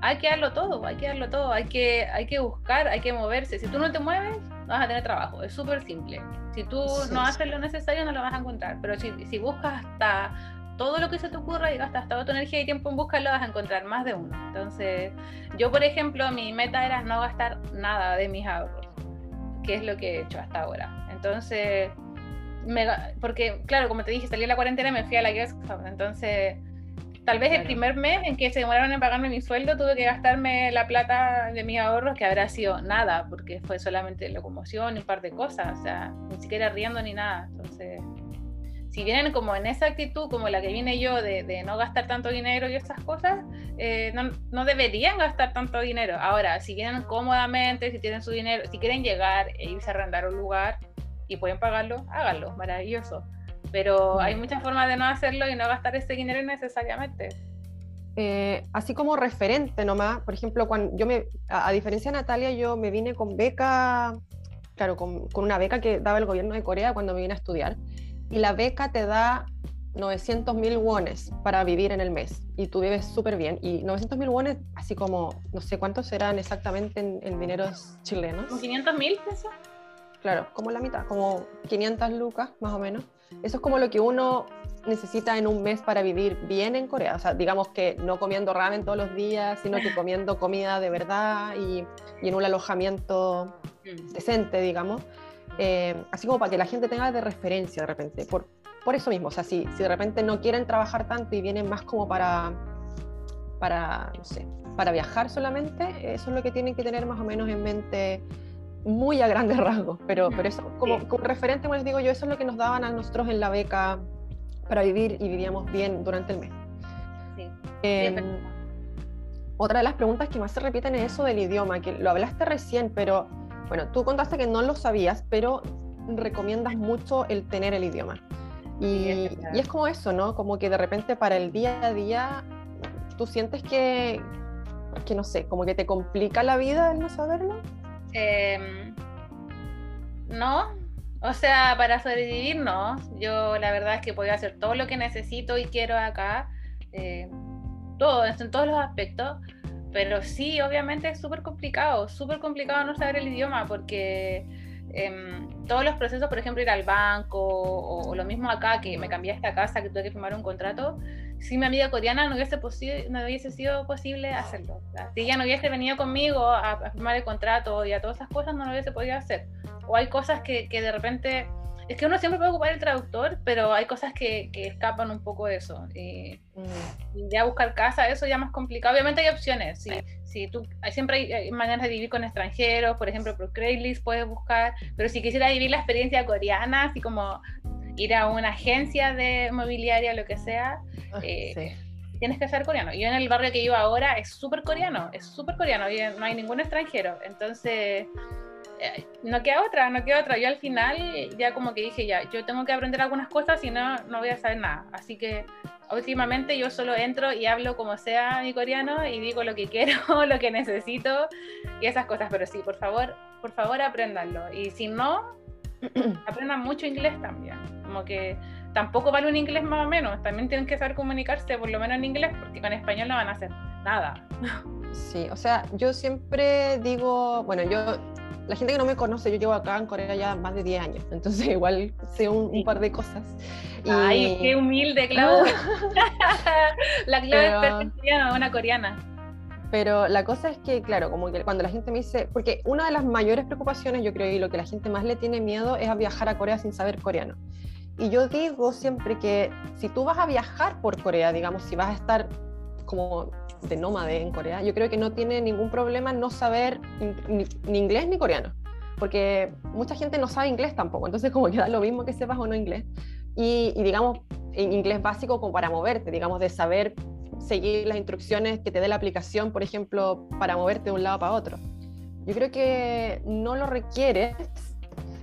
hay que darlo todo, hay que darlo todo, hay que, hay que buscar, hay que moverse. Si tú no te mueves, no vas a tener trabajo, es súper simple. Si tú no haces lo necesario, no lo vas a encontrar. Pero si, si buscas hasta todo lo que se te ocurra y gastas toda tu energía y tiempo en buscarlo, vas a encontrar más de uno. Entonces, yo, por ejemplo, mi meta era no gastar nada de mis ahorros, que es lo que he hecho hasta ahora. Entonces, me, porque, claro, como te dije, salí en la cuarentena y me fui a la guest Entonces, tal vez el primer mes en que se demoraron en pagarme mi sueldo, tuve que gastarme la plata de mis ahorros, que habrá sido nada, porque fue solamente locomoción y un par de cosas, o sea, ni siquiera riendo ni nada. Entonces si vienen como en esa actitud, como la que viene yo, de, no gastar tanto dinero y esas cosas, eh, no, deberían gastar tanto dinero. Ahora, si vienen cómodamente, si tienen su dinero, si quieren llegar e irse a arrendar un lugar y pueden pagarlo, háganlo, maravilloso. Pero hay muchas formas de no hacerlo y no gastar ese dinero innecesariamente. Eh, así como referente nomás, por ejemplo, cuando yo me, a, diferencia de Natalia, yo me vine con beca, claro, con, con una beca que daba el gobierno de Corea cuando me vine a estudiar y la beca te da 900 mil wones para vivir en el mes y tú vives súper bien. Y 900 mil wones, así como, no sé cuántos serán exactamente en, en dineros chilenos. ¿500 mil pesos? Claro, como la mitad, como 500 lucas más o menos. Eso es como lo que uno necesita en un mes para vivir bien en Corea. O sea, digamos que no comiendo ramen todos los días, sino que comiendo comida de verdad y, y en un alojamiento mm. decente, digamos. Eh, así como para que la gente tenga de referencia de repente. Por, por eso mismo, o sea, si, si de repente no quieren trabajar tanto y vienen más como para, para, no sé, para viajar solamente, eso es lo que tienen que tener más o menos en mente muy a grandes rasgos, pero, pero eso como, como referente, como les digo yo, eso es lo que nos daban a nosotros en la beca para vivir y vivíamos bien durante el mes. Sí. Em, otra de las preguntas que más se repiten es eso del idioma, que lo hablaste recién, pero bueno, tú contaste que no lo sabías, pero recomiendas mucho el tener el idioma. Y, y, es como eso, ¿no? Como que de repente para el día a día tú sientes que, que no sé, como que te complica la vida el no saberlo. Em, no, o sea, para sobrevivir no. Yo la verdad es que puedo hacer todo lo que necesito y quiero acá, eh, todo, en todos los aspectos. Pero sí, obviamente es súper complicado, súper complicado no saber el idioma porque em, todos los procesos, por ejemplo, ir al banco o, lo mismo acá, que me cambié a esta casa, que tuve que firmar un contrato, si mi amiga coreana no hubiese, no hubiese sido posible hacerlo. Si ella no hubiese venido conmigo a, firmar el contrato y a todas esas cosas, no lo hubiese podido hacer. O hay cosas que, que de repente... Es que uno siempre puede ocupar el traductor, pero hay cosas que, que escapan un poco de eso. Y, mm. ya buscar casa, eso ya más complicado. Obviamente hay opciones. Si, si tú, hay, siempre hay, maneras de vivir con extranjeros, por ejemplo, por Craigslist puedes buscar. Pero si quisiera vivir la experiencia coreana, así como ir a una agencia de mobiliaria, lo que sea, ah, eh, tienes que ser coreano. Yo en el barrio que vivo ahora es súper coreano, es súper coreano, no hay ningún extranjero. Entonces, eh, no queda otra, no queda otra. Yo al final ya como que dije, ya, yo tengo que aprender algunas cosas y no, no voy a saber nada. Así que últimamente yo solo entro y hablo como sea mi coreano y digo lo que quiero, lo que necesito y esas cosas. Pero sí, por favor, por favor apréndanlo. Y si no, aprendan mucho inglés también. Como que tampoco vale un inglés más o menos. También tienen que saber comunicarse, por lo menos en inglés, porque con español no van a hacer nada. Sí, o sea, yo siempre digo, bueno, yo, la gente que no me conoce, yo llevo acá en Corea ya más de 10 años, entonces igual sé un, par de cosas. Ay, qué humilde, Clau. la clave es perfecta, una coreana. Pero la cosa es que, claro, como que cuando la gente me dice, porque una de las mayores preocupaciones, yo creo, y lo que la gente más le tiene miedo es a viajar a Corea sin saber coreano. Y yo digo siempre que si tú vas a viajar por Corea, digamos, si vas a estar como de nómade en Corea, yo creo que no tiene ningún problema no saber ni, inglés ni coreano, porque mucha gente no sabe inglés tampoco, entonces como que da lo mismo que sepas o no inglés. Y, y digamos, en inglés básico como para moverte, digamos, de saber seguir las instrucciones que te dé la aplicación, por ejemplo, para moverte de un lado para otro. Yo creo que no lo requieres,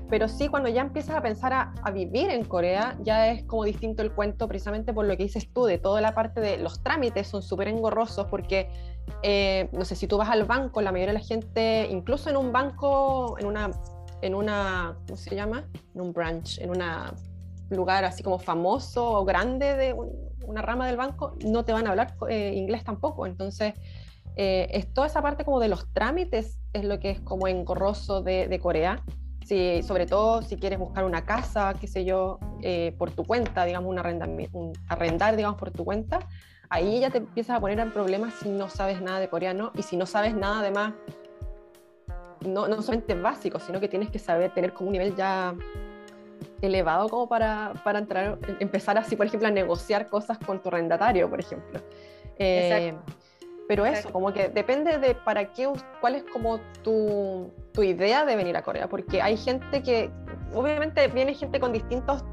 pero sí cuando ya empiezas a pensar a, vivir en Corea, ya es como distinto el cuento precisamente por lo que dices tú, de toda la parte de los trámites son súper engorrosos porque, eh, no sé, si tú vas al banco, la mayoría de la gente, incluso en un banco, en una, en una ¿cómo se llama? En un branch, en un lugar así como famoso o grande de una rama del banco, no te van a hablar eh, inglés tampoco. Entonces, eh, es toda esa parte como de los trámites es lo que es como engorroso de, de Corea. Si, sobre todo si quieres buscar una casa, qué sé yo, eh, por tu cuenta, digamos, un, un arrendar, digamos, por tu cuenta, ahí ya te empiezas a poner en problemas si no sabes nada de coreano y si no sabes nada además, no, no solamente básico, sino que tienes que saber tener como un nivel ya elevado como para, para entrar, empezar así, por ejemplo, a negociar cosas con tu arrendatario, por ejemplo. Eh, pero eso, como que depende de para qué, cuál es como tu, tu, idea de venir a Corea, porque hay gente que, obviamente viene gente con distintas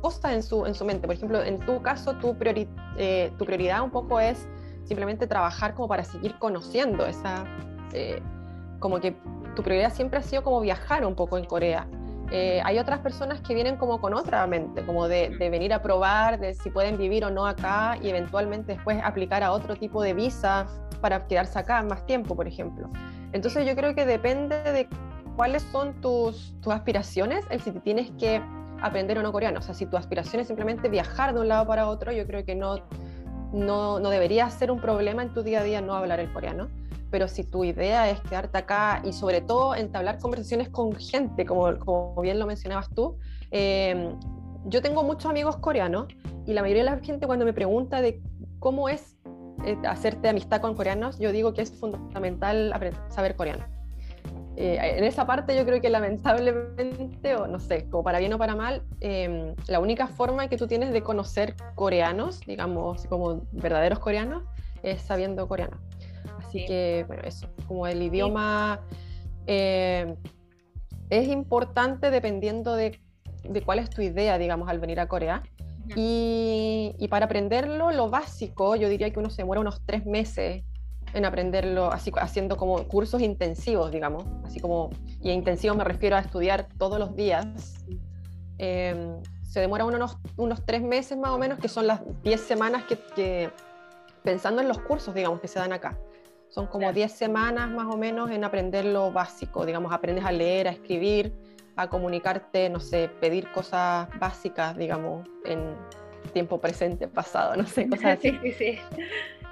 cosas en su, en su mente. Por ejemplo, en tu caso, tu, priori, eh, tu prioridad un poco es simplemente trabajar como para seguir conociendo esa, eh, como que tu prioridad siempre ha sido como viajar un poco en Corea. Eh, hay otras personas que vienen como con otra mente, como de, venir a probar, de si pueden vivir o no acá y eventualmente después aplicar a otro tipo de visa para quedarse acá más tiempo, por ejemplo. Entonces yo creo que depende de cuáles son tus, tus aspiraciones, el si tienes que aprender o no coreano. O sea, si tu aspiración es simplemente viajar de un lado para otro, yo creo que no, no, no debería ser un problema en tu día a día no hablar el coreano pero si tu idea es quedarte acá y sobre todo entablar conversaciones con gente, como, como bien lo mencionabas tú, em, yo tengo muchos amigos coreanos y la mayoría de la gente cuando me pregunta de cómo es eh, hacerte amistad con coreanos, yo digo que es fundamental saber coreano. eh, en esa parte yo creo que lamentablemente, o no sé, como para bien o para mal, em, la única forma que tú tienes de conocer coreanos, digamos, como verdaderos coreanos, es sabiendo coreano. Así que, bueno, eso, como el idioma em, es importante dependiendo de, de, cuál es tu idea, digamos, al venir a Corea. Y, y, para aprenderlo, lo básico, yo diría que uno se demora unos tres meses en aprenderlo, así, haciendo como cursos intensivos, digamos, así como, y intensivo me refiero a estudiar todos los días. Em, se demora unos, unos tres meses más o menos, que son las diez semanas que, pensando en los cursos, digamos, que se dan acá. Son como diez semanas más o menos en aprender lo básico, digamos, aprendes a leer, a escribir, a comunicarte, no sé, pedir cosas básicas, digamos, en tiempo presente, pasado, no sé, cosas así. Sí, sí, sí.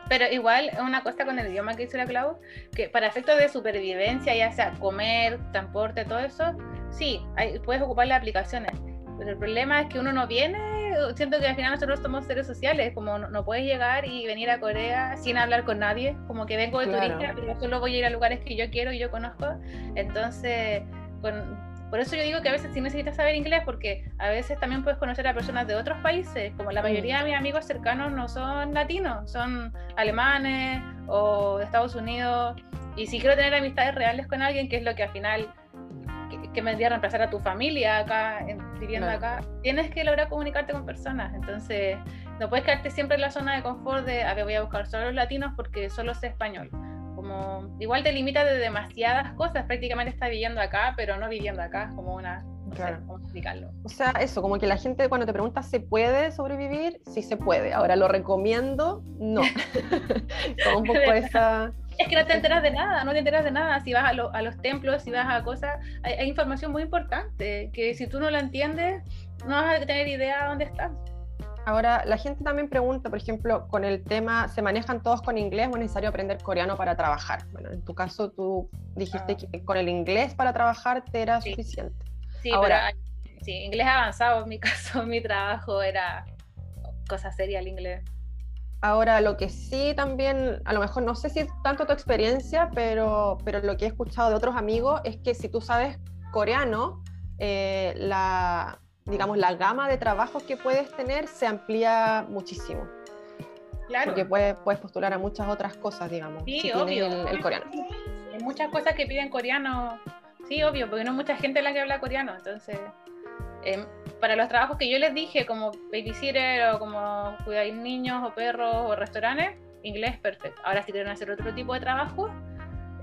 Pero igual, una cosa con el idioma que dice la Clau, que para efectos de supervivencia, ya sea comer, transporte, todo eso, sí, puedes ocupar las aplicaciones. Pero el problema es que uno no viene, siento que al final nosotros somos seres sociales, como no, puedes llegar y venir a Corea sin hablar con nadie, como que vengo de turista, pero solo voy a ir a lugares que yo quiero y yo conozco. Entonces, con, por eso yo digo que a veces sí necesitas saber inglés, porque a veces también puedes conocer a personas de otros países, como la mayoría de mis amigos cercanos no son latinos, son alemanes o de Estados Unidos. Y si quiero tener amistades reales con alguien, que es lo que al final que, me vendría a reemplazar a tu familia acá, viviendo acá, tienes que lograr comunicarte con personas. Entonces, no puedes quedarte siempre en la zona de confort de, a ver, voy a buscar solo los latinos porque solo sé español como igual te limita de demasiadas cosas, prácticamente estás viviendo acá, pero no viviendo acá, como una... claro. cómo explicarlo. O sea, eso, como que la gente cuando te pregunta ¿se puede sobrevivir? Sí se puede. Ahora, ¿lo recomiendo? No. como un poco esa... Es que no te enteras de nada, no te enteras de nada. Si vas a, a los templos, si vas a cosas, hay, hay, información muy importante que si tú no la entiendes, no vas a tener idea de dónde estás. Ahora, la gente también pregunta, por ejemplo, con el tema, ¿se manejan todos con inglés o es necesario aprender coreano para trabajar? Bueno, en tu caso tú dijiste ah. que con el inglés para trabajar te era suficiente. Sí, Ahora, sí, inglés avanzado en mi caso, mi trabajo era cosa seria el inglés. Ahora, lo que sí también, a lo mejor no sé si es tanto tu experiencia, pero, pero lo que he escuchado de otros amigos es que si tú sabes coreano, eh, la, digamos, la gama de trabajos que puedes tener se amplía muchísimo. Claro. Porque puedes, puedes postular a muchas otras cosas, digamos. Sí, obvio. El, coreano. Hay muchas cosas que piden coreano. Sí, obvio, porque no hay mucha gente la que habla coreano. Entonces, em, para los trabajos que yo les dije, como babysitter o como cuidar niños o perros o restaurantes, inglés perfecto. Ahora, si quieren hacer otro tipo de trabajo,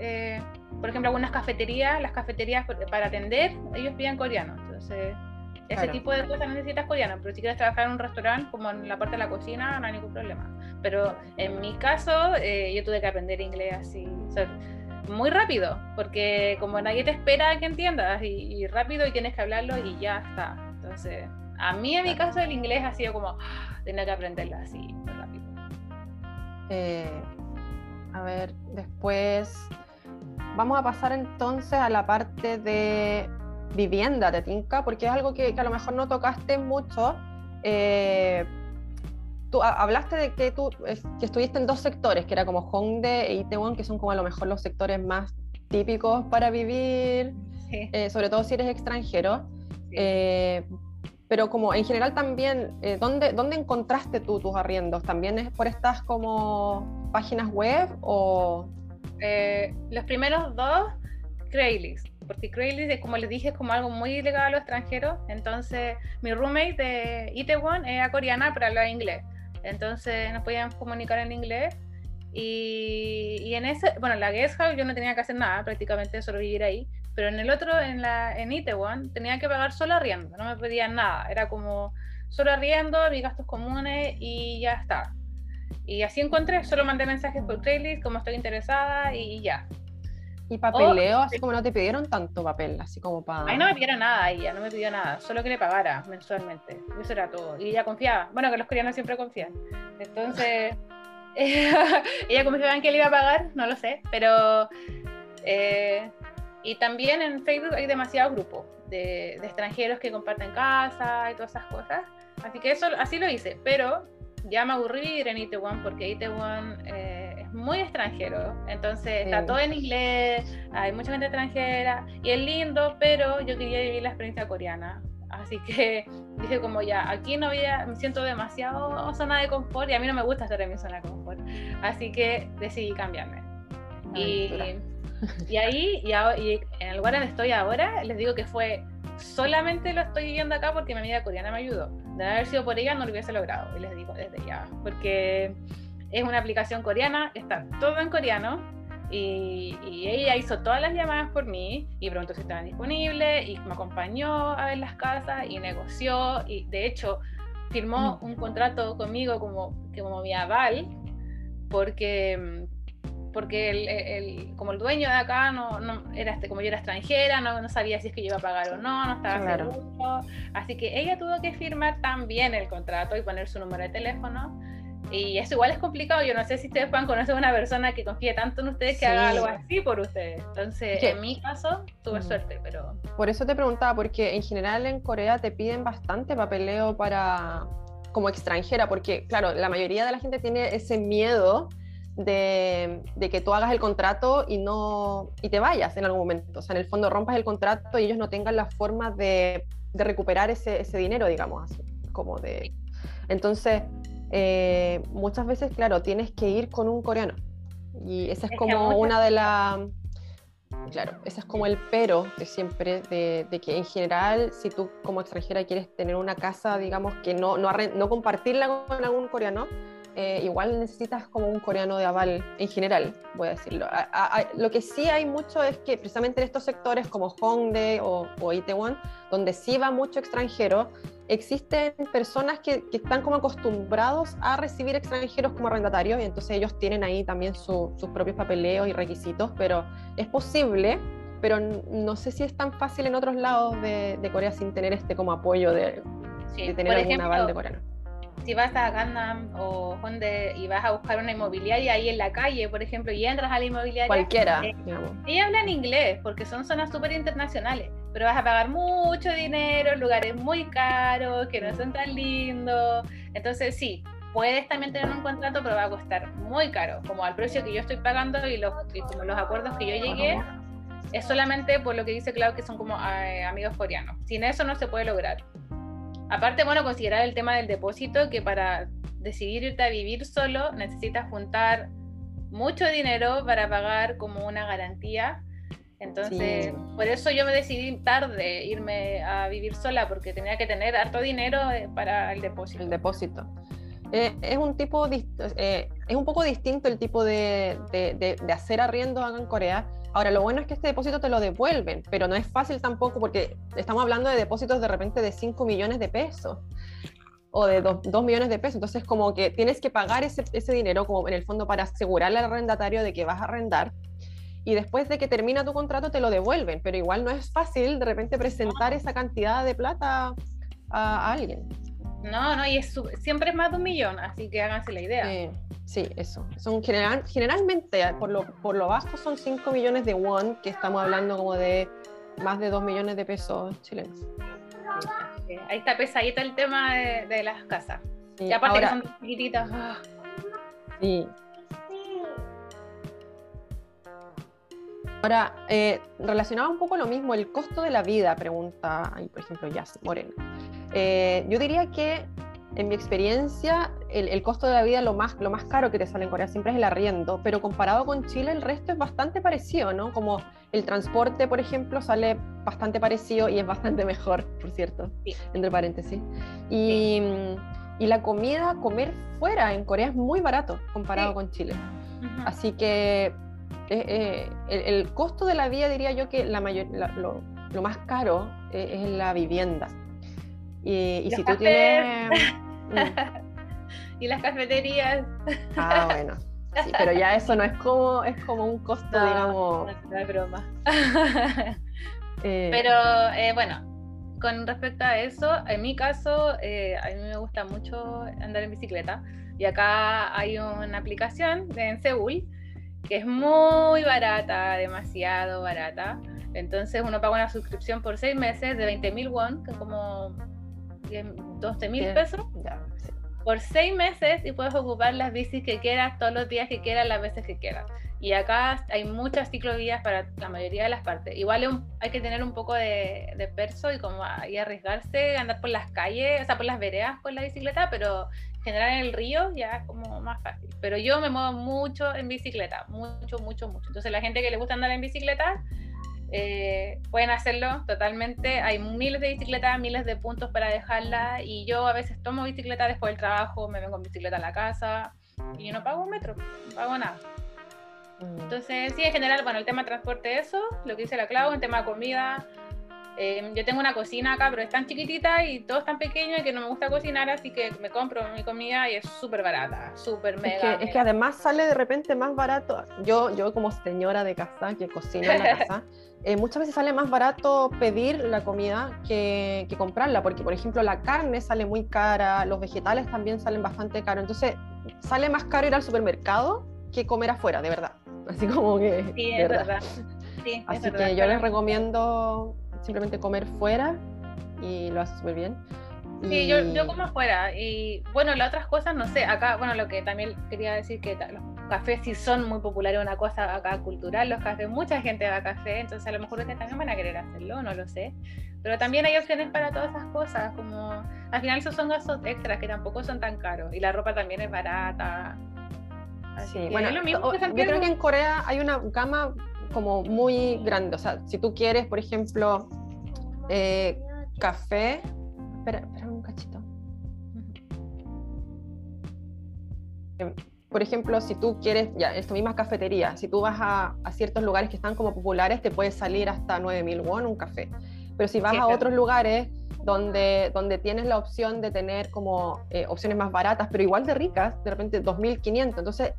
eh, por ejemplo, algunas cafeterías, las cafeterías para atender, ellos piden coreano. Entonces, ese tipo de cosas necesitas coreano, pero si quieres trabajar en un restaurante, como en la parte de la cocina, no hay ningún problema. Pero en mi caso, eh, yo tuve que aprender inglés así, muy rápido, porque como nadie te espera que entiendas, y, rápido y tienes que hablarlo y ya está. Entonces, a mí en mi caso el inglés ha sido como, ah, tener que aprenderlo así, muy rápido. Eh, a ver, después vamos a pasar entonces a la parte de vivienda, ¿te tinca? Porque es algo que, a lo mejor no tocaste mucho. Eh, tú hablaste de que tú que estuviste en dos sectores, que era como Hongdae e Itaewon, que son como a lo mejor los sectores más típicos para vivir, eh, sobre todo si eres extranjero. Eh, pero como en general también, ¿dónde, ¿dónde encontraste tú tus arriendos? ¿También es por estas como páginas web o...? los primeros dos, Craigslist porque Craigslist, como les dije, es como algo muy ilegal a los extranjeros. Entonces, mi roommate de Itaewon era coreana, pero hablaba inglés. Entonces, nos podíamos comunicar en inglés. Y, y, en ese, bueno, la guest house yo no tenía que hacer nada, prácticamente solo vivir ahí. Pero en el otro, en, la, en Itaewon, tenía que pagar solo arriendo, no me pedían nada. Era como solo arriendo, mis gastos comunes y ya está. Y así encontré, solo mandé mensajes por Craigslist, como estoy interesada y ya. ¿Y papeleo? así como no te pidieron tanto papel, así como para... Ay, no me pidieron nada ella, no me pidió nada, solo que le pagara mensualmente. Eso era todo. Y ella confiaba. Bueno, que los coreanos siempre confían. Entonces, ella confiaba en que le iba a pagar, no lo sé, pero... Eh, y también en Facebook hay demasiados grupos de, extranjeros que comparten casa y todas esas cosas. Así que eso así lo hice, pero ya me aburrí ir en Itaewon porque Itaewon eh, muy extranjero. Entonces está todo en inglés, hay mucha gente extranjera y es lindo, pero yo quería vivir la experiencia coreana. Así que dije como ya, aquí no había, me siento demasiado zona de confort y a mí no me gusta estar en mi zona de confort. Así que decidí cambiarme. Y, y, ahí, y, y, en el lugar donde estoy ahora, les digo que fue solamente lo estoy viviendo acá porque mi amiga coreana me ayudó. De haber sido por ella no lo hubiese logrado, y les digo desde ya. Porque es una aplicación coreana, está todo en coreano y, ella hizo todas las llamadas por mí y pronto si estaban disponibles y me acompañó a ver las casas y negoció y de hecho firmó mm. un contrato conmigo como, como mi aval porque porque el, como el dueño de acá no, no era este, como yo era extranjera, no, no, sabía si es que yo iba a pagar o no, no estaba seguro. Así que ella tuvo que firmar también el contrato y poner su número de teléfono y eso igual es complicado. Yo no sé si ustedes puedan conocer a una persona que confíe tanto en ustedes que haga algo así por ustedes. Entonces, en mi caso, tuve mm. suerte, pero... Por eso te preguntaba, porque en general en Corea te piden bastante papeleo para como extranjera, porque claro, la mayoría de la gente tiene ese miedo de, de, que tú hagas el contrato y no y te vayas en algún momento. O sea, en el fondo rompas el contrato y ellos no tengan la forma de, de recuperar ese, ese dinero, digamos, así, como de... Entonces, eh, muchas veces, claro, tienes que ir con un coreano. Y esa es, como una de las... Claro, ese es como el pero de siempre, de, que en general, si tú como extranjera quieres tener una casa, digamos, que no, no, no compartirla con algún coreano, eh, igual necesitas como un coreano de aval en general, voy a decirlo. lo que sí hay mucho es que precisamente en estos sectores como Hongdae o, o Itaewon, donde sí va mucho extranjero, existen personas que, que están como acostumbrados a recibir extranjeros como arrendatarios y entonces ellos tienen ahí también sus propios papeleos y requisitos, pero es posible pero no sé si es tan fácil en otros lados de, Corea sin tener este como apoyo de, de tener algún aval de coreano si vas a Gangnam o donde y vas a buscar una inmobiliaria ahí en la calle, por ejemplo, y entras a la inmobiliaria. Cualquiera. Eh, y hablan inglés porque son zonas súper internacionales, pero vas a pagar mucho dinero, lugares muy caros, que no son tan lindos. Entonces, sí, puedes también tener un contrato, pero va a costar muy caro, como al precio que yo estoy pagando y los, como los acuerdos que yo llegué. Es solamente por lo que dice Clau que son como eh, amigos coreanos. Sin eso no se puede lograr. Aparte, bueno, considerar el tema del depósito, que para decidir irte a vivir solo necesitas juntar mucho dinero para pagar como una garantía. Entonces, por eso yo me decidí tarde irme a vivir sola, porque tenía que tener harto dinero eh, para el depósito. El depósito. Eh, es un tipo, eh, es un poco distinto el tipo de, de, de hacer arriendo acá en Corea Ahora, lo bueno es que este depósito te lo devuelven, pero no es fácil tampoco porque estamos hablando de depósitos de repente de 5 millones de pesos o de 2, millones de pesos. Entonces, como que tienes que pagar ese, ese dinero como en el fondo para asegurarle al arrendatario de que vas a arrendar y después de que termina tu contrato te lo devuelven, pero igual no es fácil de repente presentar esa cantidad de plata a, alguien. No, no, y es, siempre es más de un millón, así que háganse la idea. Sí, eso. Son general, generalmente, por lo, por lo bajo, son 5 millones de won, que estamos hablando como de más de 2 millones de pesos chilenos. Ahí está pesadito el tema de, las casas. y aparte que son chiquititas. Ah. Sí. Ahora, eh, relacionado un poco lo mismo, el costo de la vida, pregunta, ahí, por ejemplo, Jazz Moreno. Eh, yo diría que en mi experiencia, el, costo de la vida, lo más, lo más caro que te sale en Corea siempre es el arriendo, pero comparado con Chile, el resto es bastante parecido, ¿no? Como el transporte, por ejemplo, sale bastante parecido y es bastante mejor, por cierto, entre paréntesis. Y, y, la comida, comer fuera en Corea es muy barato comparado con Chile. Así que eh, eh, el, costo de la vida, diría yo que la mayor, lo, lo, más caro eh, es la vivienda. Y, si tú tienes... y las cafeterías. Ah, bueno. pero ya eso no es como, es como un costo, digamos. No, es broma. Eh, pero eh, bueno, con respecto a eso, en mi caso, eh, a mí me gusta mucho andar en bicicleta. Y acá hay una aplicación en Seúl que es muy barata, demasiado barata. Entonces uno paga una suscripción por seis meses de 20.000 won, que es como 12 mil pesos. por seis meses y puedes ocupar las bicis que quieras, todos los días que quieras, las veces que quieras. Y acá hay muchas ciclovías para la mayoría de las partes. Igual hay que tener un poco de, de perso y como ahí arriesgarse, andar por las calles, o sea, por las veredas con la bicicleta, pero general en el río ya es como más fácil. Pero yo me muevo mucho en bicicleta, mucho, mucho, mucho. Entonces la gente que le gusta andar en bicicleta, eh, pueden hacerlo totalmente. Hay miles de bicicletas, miles de puntos para dejarla y yo a veces tomo bicicleta después del trabajo, me vengo en bicicleta a la casa y yo no pago un metro, no pago nada. Mm. Entonces, sí, en general, bueno, el tema de transporte, eso, lo que dice la Clau, el tema de comida. Eh, yo tengo una cocina acá, pero es tan chiquitita y todo es tan pequeño que no me gusta cocinar, así que me compro mi comida y es súper barata, súper mega. Es que, es que además sale de repente más barato. Yo, yo como señora de casa que cocina en la casa, eh, muchas veces sale más barato pedir la comida que, que, comprarla, porque por ejemplo la carne sale muy cara, los vegetales también salen bastante caros, entonces sale más caro ir al supermercado que comer afuera, de verdad. Así como que... Sí, es verdad. Sí, Así que yo les recomiendo simplemente comer fuera y lo hace súper bien. Sí, yo, yo como afuera. Y bueno, las otras cosas, no sé, acá, bueno, lo que también quería decir que los cafés sí son muy populares, una cosa acá cultural, los cafés, mucha gente va a café, entonces a lo mejor ustedes también van a querer hacerlo, no lo sé. Pero también hay opciones para todas esas cosas, como al final esos son gastos extras que tampoco son tan caros y la ropa también es barata. sí, bueno, lo mismo yo creo que en Corea hay una gama como muy grande, o sea, si tú quieres, por ejemplo, eh, café, espera, espera un cachito. por ejemplo, si tú quieres, ya, esta misma cafetería, si tú vas a, a, ciertos lugares que están como populares, te puede salir hasta 9000 won un café. Pero si vas a otros lugares donde, donde tienes la opción de tener como eh, opciones más baratas, pero igual de ricas, de repente 2500, entonces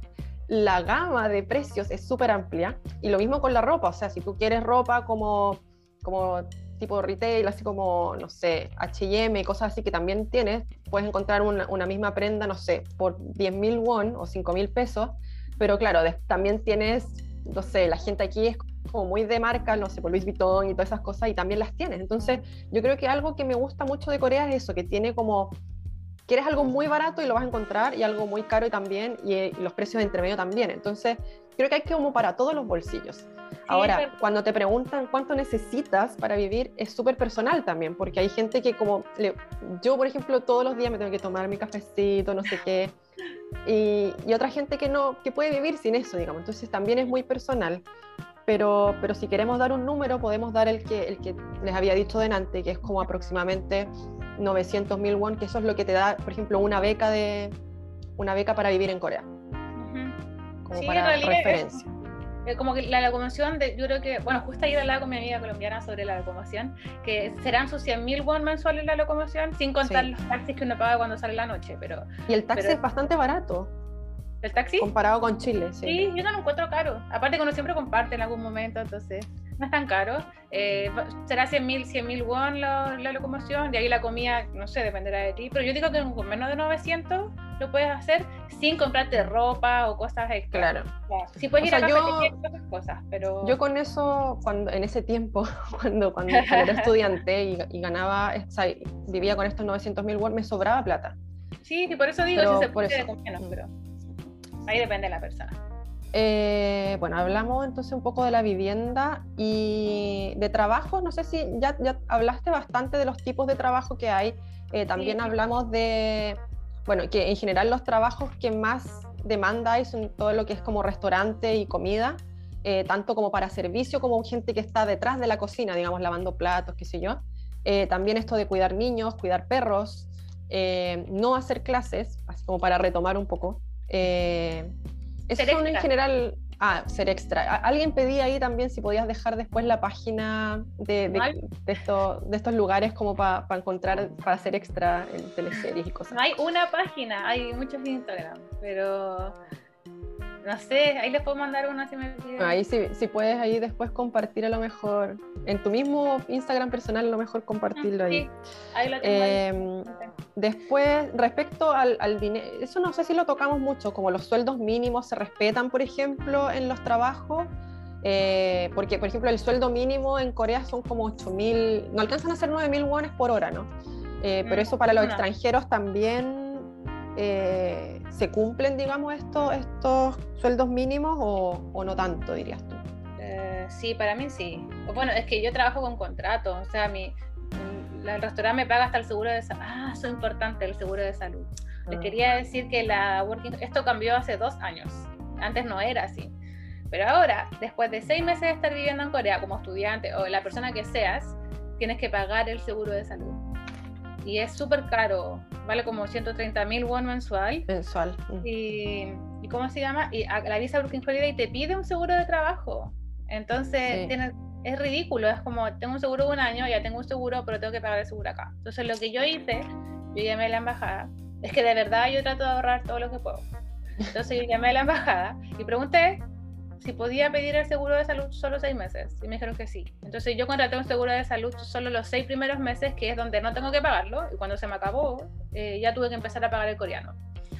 la gama de precios es súper amplia. Y lo mismo con la ropa, o sea, si tú quieres ropa como, como tipo retail, así como, no sé, HM, cosas así que también tienes, puedes encontrar una, misma prenda, no sé, por 10.000 won o 5.000 pesos, pero claro, también tienes, no sé, la gente aquí es como muy de marca, no sé, por Louis Vuitton y todas esas cosas, y también las tienes. Entonces, yo creo que algo que me gusta mucho de Corea es eso, que tiene como quieres algo muy barato y lo vas a encontrar y algo muy caro y también y, los precios entre medio también. Entonces, creo que hay que como para todos los bolsillos. Ahora, cuando te preguntan cuánto necesitas para vivir, es súper personal también, porque hay gente que como, yo por ejemplo, todos los días me tengo que tomar mi cafecito, no sé qué, y, y, otra gente que no, que puede vivir sin eso, digamos. Entonces también es muy personal. Pero, pero si queremos dar un número, podemos dar el que, el que les había dicho delante, que es como aproximadamente 900 mil won, que eso es lo que te da, por ejemplo, una beca de una beca para vivir en Corea. Como para referencia. como que la locomoción, de, yo creo que, bueno, justo ayer hablaba con mi amiga colombiana sobre la locomoción, que serán sus 100 mil won mensuales la locomoción, sin contar los taxis que uno paga cuando sale la noche. pero Y el taxi es bastante barato. ¿El taxi? Comparado con Chile, sí. Sí, yo no lo encuentro caro. Aparte que uno siempre comparte en algún momento, entonces no es tan caro. Eh, será 100 mil 100 mil won la, la, locomoción, de ahí la comida, no sé, dependerá de ti. Pero yo digo que con menos de 900 lo puedes hacer sin comprarte ropa o cosas extra. Claro. Si puedes ir a yo, otras cosas, pero... Yo con eso, cuando, en ese tiempo, cuando, cuando, era estudiante y, y ganaba, o sea, vivía con estos 900 mil won, me sobraba plata. Sí, y por eso digo, pero, si se puede, por menos, pero... Ahí depende de la persona. Eh, bueno, hablamos entonces un poco de la vivienda y de trabajo. No sé si ya, ya hablaste bastante de los tipos de trabajo que hay. Eh, también sí. hablamos de, bueno, que en general los trabajos que más demanda hay son todo lo que es como restaurante y comida, eh, tanto como para servicio como gente que está detrás de la cocina, digamos, lavando platos, qué sé yo. Eh, también esto de cuidar niños, cuidar perros, eh, no hacer clases, así como para retomar un poco. Eso son en general. Ah, ser extra. Alguien pedía ahí también si podías dejar después la página de, de, de, esto, de estos lugares como para pa encontrar, para ser extra en teleseries y cosas. No hay una página, hay muchos en Instagram, pero no sé, ahí les puedo mandar una si me piden. Ahí si, si puedes ahí después compartir a lo mejor, en tu mismo Instagram personal a lo mejor compartirlo ahí. Sí, ahí lo tengo eh, ahí. Después, respecto al, al dinero, eso no sé si lo tocamos mucho, como los sueldos mínimos se respetan, por ejemplo, en los trabajos. Eh, porque, por ejemplo, el sueldo mínimo en Corea son como 8.000, no alcanzan a ser 9.000 wones por hora, ¿no? Eh, pero eso para los no. extranjeros también eh, se cumplen, digamos, estos, estos sueldos mínimos o, no tanto, dirías tú? Eh, sí, para mí sí. Bueno, es que yo trabajo con contrato, o sea, mi, el restaurante me paga hasta el seguro de salud. Ah, eso es importante, el seguro de salud. Les ah. quería decir que la working, esto cambió hace dos años. Antes no era así. Pero ahora, después de seis meses de estar viviendo en Corea como estudiante o la persona que seas, tienes que pagar el seguro de salud. Y es súper caro, vale como 130 mil won mensual. Mensual. Mm. Y, y, ¿cómo se llama? Y la visa Working Holiday te pide un seguro de trabajo. Entonces, es ridículo, es como, tengo un seguro de un año, ya tengo un seguro, pero tengo que pagar el seguro acá. Entonces, lo que yo hice, yo llamé a la embajada, es que de verdad yo trato de ahorrar todo lo que puedo. Entonces, yo llamé a la embajada y pregunté si podía pedir el seguro de salud solo seis meses. Y me dijeron que sí. Entonces yo contraté un seguro de salud solo los seis primeros meses, que es donde no tengo que pagarlo. Y cuando se me acabó, eh, ya tuve que empezar a pagar el coreano.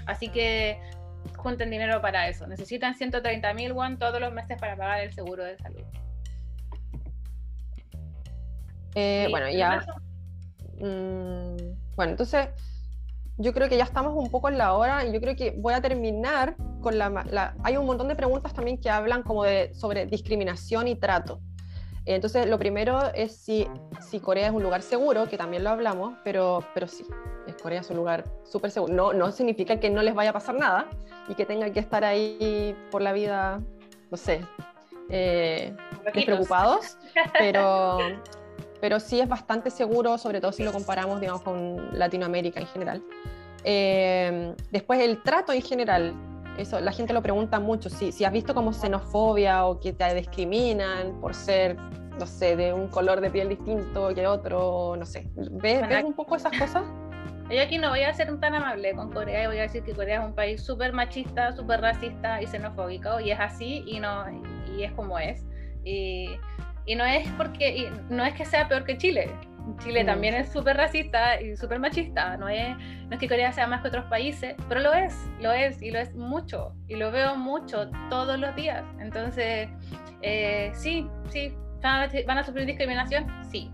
Así que junten dinero para eso. Necesitan 130 mil won todos los meses para pagar el seguro de salud. Eh, bueno, ya. Mm, bueno, entonces yo creo que ya estamos un poco en la hora y yo creo que voy a terminar con la, Hay un montón de preguntas también que hablan como de, sobre discriminación y trato. Entonces, lo primero es si, si Corea es un lugar seguro, que también lo hablamos, pero, pero sí, Corea es un lugar súper seguro. No, no significa que no les vaya a pasar nada y que tengan que estar ahí por la vida, no sé, eh, despreocupados, pero, pero sí es bastante seguro, sobre todo si lo comparamos, digamos, con Latinoamérica en general. Eh, después, el trato en general, eso la gente lo pregunta mucho, si, si has visto como xenofobia o que te discriminan por ser, no sé, de un color de piel distinto que otro, no sé. ¿Ves, ¿ves un poco esas cosas? Yo aquí no voy a ser tan amable con Corea y voy a decir que Corea es un país súper machista, súper racista y xenofóbico y es así y no y es como es. Y y no es porque, no es que sea peor que Chile. Chile mm. también es súper racista y súper machista. No es, no es que Corea sea más que otros países, pero lo es, lo es y lo es mucho. Y lo veo mucho todos los días. Entonces, eh, sí, sí. ¿Van a sufrir discriminación? Sí.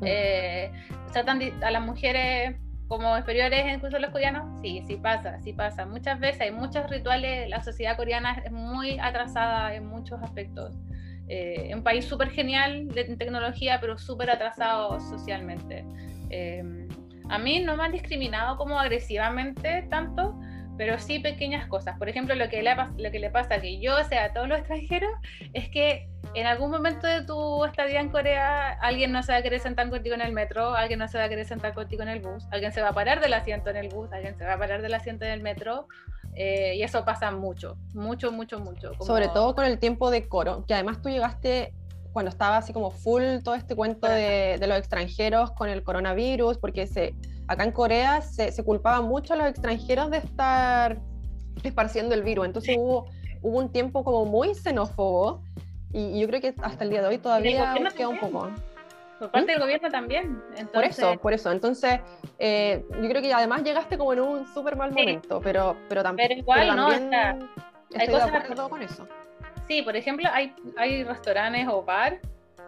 Mm. Eh, ¿Tratan a las mujeres como inferiores incluso los coreanos? Sí, sí pasa, sí pasa. Muchas veces hay muchos rituales. La sociedad coreana es muy atrasada en muchos aspectos. Eh, un país súper genial de tecnología, pero súper atrasado socialmente. Eh, a mí no me han discriminado como agresivamente tanto, pero sí pequeñas cosas. Por ejemplo, lo que le, lo que le pasa a que yo, sea, a todos los extranjeros, es que en algún momento de tu estadía en Corea, alguien no se va a querer sentar contigo en el metro, alguien no se va a querer sentar contigo en el bus, alguien se va a parar del asiento en el bus, alguien se va a parar del asiento en el metro, eh, y eso pasa mucho, mucho, mucho, mucho. Sobre todo con el tiempo de coro, que además tú llegaste cuando estaba así como full todo este cuento de, los extranjeros con el coronavirus, porque se, acá en Corea se, se culpaba mucho a los extranjeros de estar esparciendo el virus. Entonces hubo, hubo un tiempo como muy xenófobo y, yo creo que hasta el día de hoy todavía queda un poco. Por parte del gobierno también. Por eso, por eso. Entonces, eh, yo creo que además llegaste como en un súper mal momento, pero, pero, también pero igual, ¿no? estoy de acuerdo con eso. Sí, por ejemplo, hay, hay restaurantes o bar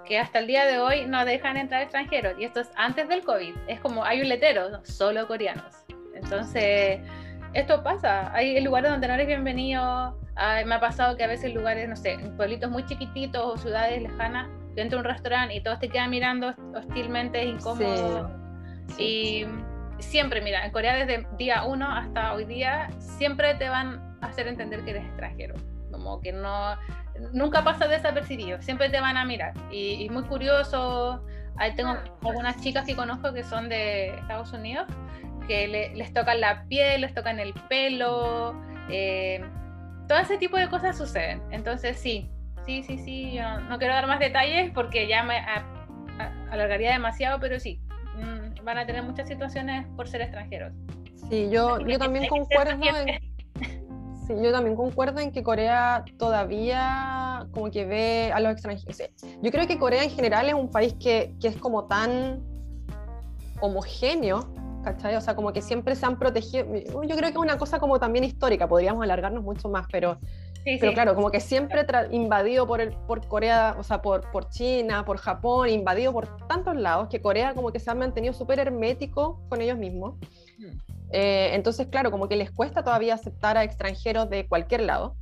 que hasta el día de hoy no dejan entrar extranjeros. Y esto es antes del COVID. Es como hay un letero, solo coreanos. Entonces, esto pasa. Hay lugares donde no eres bienvenido. me ha pasado que a veces lugares, no sé, pueblitos muy chiquititos o ciudades lejanas, dentro de un restaurante y todos te quedan mirando hostilmente, incómodo. Y siempre, mira, en Corea desde día uno hasta hoy día, siempre te van a hacer entender que eres extranjero. Como que no, nunca pasa desapercibido, siempre te van a mirar. Y, muy curioso, ahí tengo algunas chicas que conozco que son de Estados Unidos, que les tocan la piel, les tocan el pelo, eh, todo ese tipo de cosas suceden. Entonces sí, Sí, sí, sí, yo no quiero dar más detalles porque ya me alargaría demasiado, pero sí, mm, van a tener muchas situaciones por ser extranjeros. Sí, yo, yo también concuerdo en, sí, yo también concuerdo en que Corea todavía como que ve a los extranjeros. Yo creo que Corea en general es un país que, que es como tan homogéneo ¿cachai? O sea, como que siempre se han protegido. Yo creo que es una cosa como también histórica, podríamos alargarnos mucho más, pero pero claro, como que siempre invadido por, el, por Corea, o sea, por, por China, por Japón, invadido por tantos lados, que Corea como que se ha mantenido súper hermético con ellos mismos. Hmm. Eh, entonces, claro, como que les cuesta todavía aceptar a extranjeros de cualquier lado.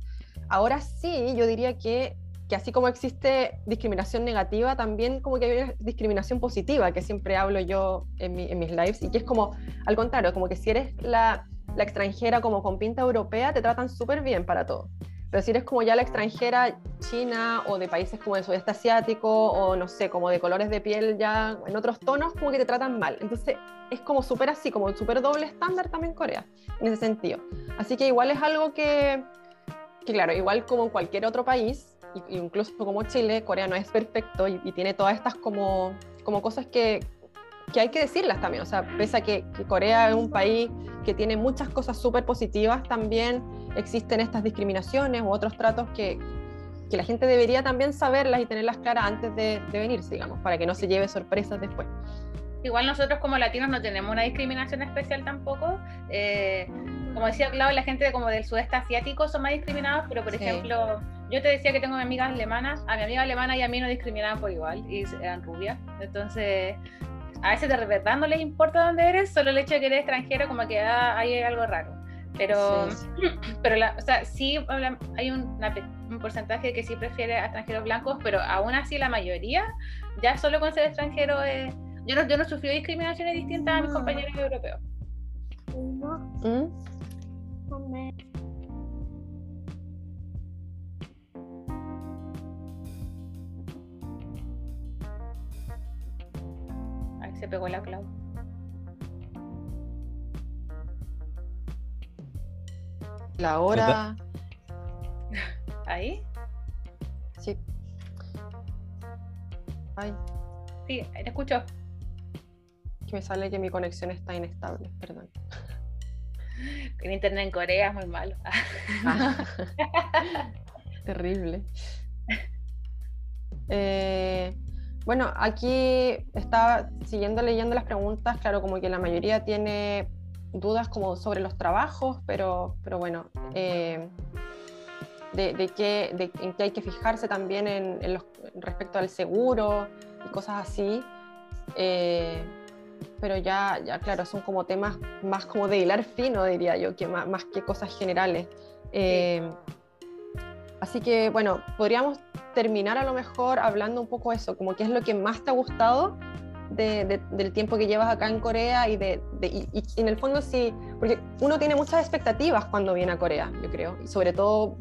Ahora sí, yo diría que, que así como existe discriminación negativa, también como que hay una discriminación positiva, que siempre hablo yo en, en mis lives, y que es como, al contrario, como que si eres la, la extranjera como con pinta europea, te tratan súper bien para todo. Pero si eres como ya la extranjera china o de países como el sudeste asiático o no sé, como de colores de piel ya en otros tonos, como que te tratan mal. Entonces es como súper así, como súper doble estándar también Corea, en ese sentido. Así que igual es algo que, que claro, igual como cualquier otro país, incluso como Chile, Corea no es perfecto y, y tiene todas estas como, como cosas que, que hay que decirlas también. O sea, pese a que, que Corea es un país que tiene muchas cosas súper positivas, también existen estas discriminaciones u otros tratos que, que, la gente debería también saberlas y tenerlas claras antes de, de venirse, digamos, para que no se lleve sorpresas después. Igual nosotros como latinos no tenemos una discriminación especial tampoco. Eh, como decía Clau, la gente como del sudeste asiático son más discriminados, pero por sí. ejemplo, yo te decía que tengo amigas alemanas, a mi amiga alemana y a mí no discriminaban por igual, y eran rubias. Entonces, a veces de verdad no les importa dónde eres, solo el hecho de que eres extranjero, como que ah, hay algo raro. Pero, sí, pero la, o sea, sí hay un, una, un, porcentaje que sí prefiere a extranjeros blancos, pero aún así la mayoría, ya solo con ser extranjero, es, yo, no, yo no sufrí discriminaciones distintas a mis compañeros europeos. ¿Mm? Se pegó la clave. La hora. ¿Ahí? Sí. Ay. Sí, te escucho. Que me sale que mi conexión está inestable, perdón. El internet en Corea es muy malo. Ah. Terrible. Eh, bueno, aquí estaba siguiendo leyendo las preguntas, claro, como que la mayoría tiene dudas como sobre los trabajos, pero, pero bueno, eh, de, de, qué, de, en qué hay que fijarse también en, en los, respecto al seguro y cosas así. Eh, pero ya, ya, claro, son como temas más como de hilar fino, diría yo, que más, más que cosas generales. Eh, así que, bueno, podríamos terminar a lo mejor hablando un poco eso, como qué es lo que más te ha gustado de, de, del tiempo que llevas acá en Corea y, de, y, en el fondo sí, porque uno tiene muchas expectativas cuando viene a Corea, yo creo, y sobre todo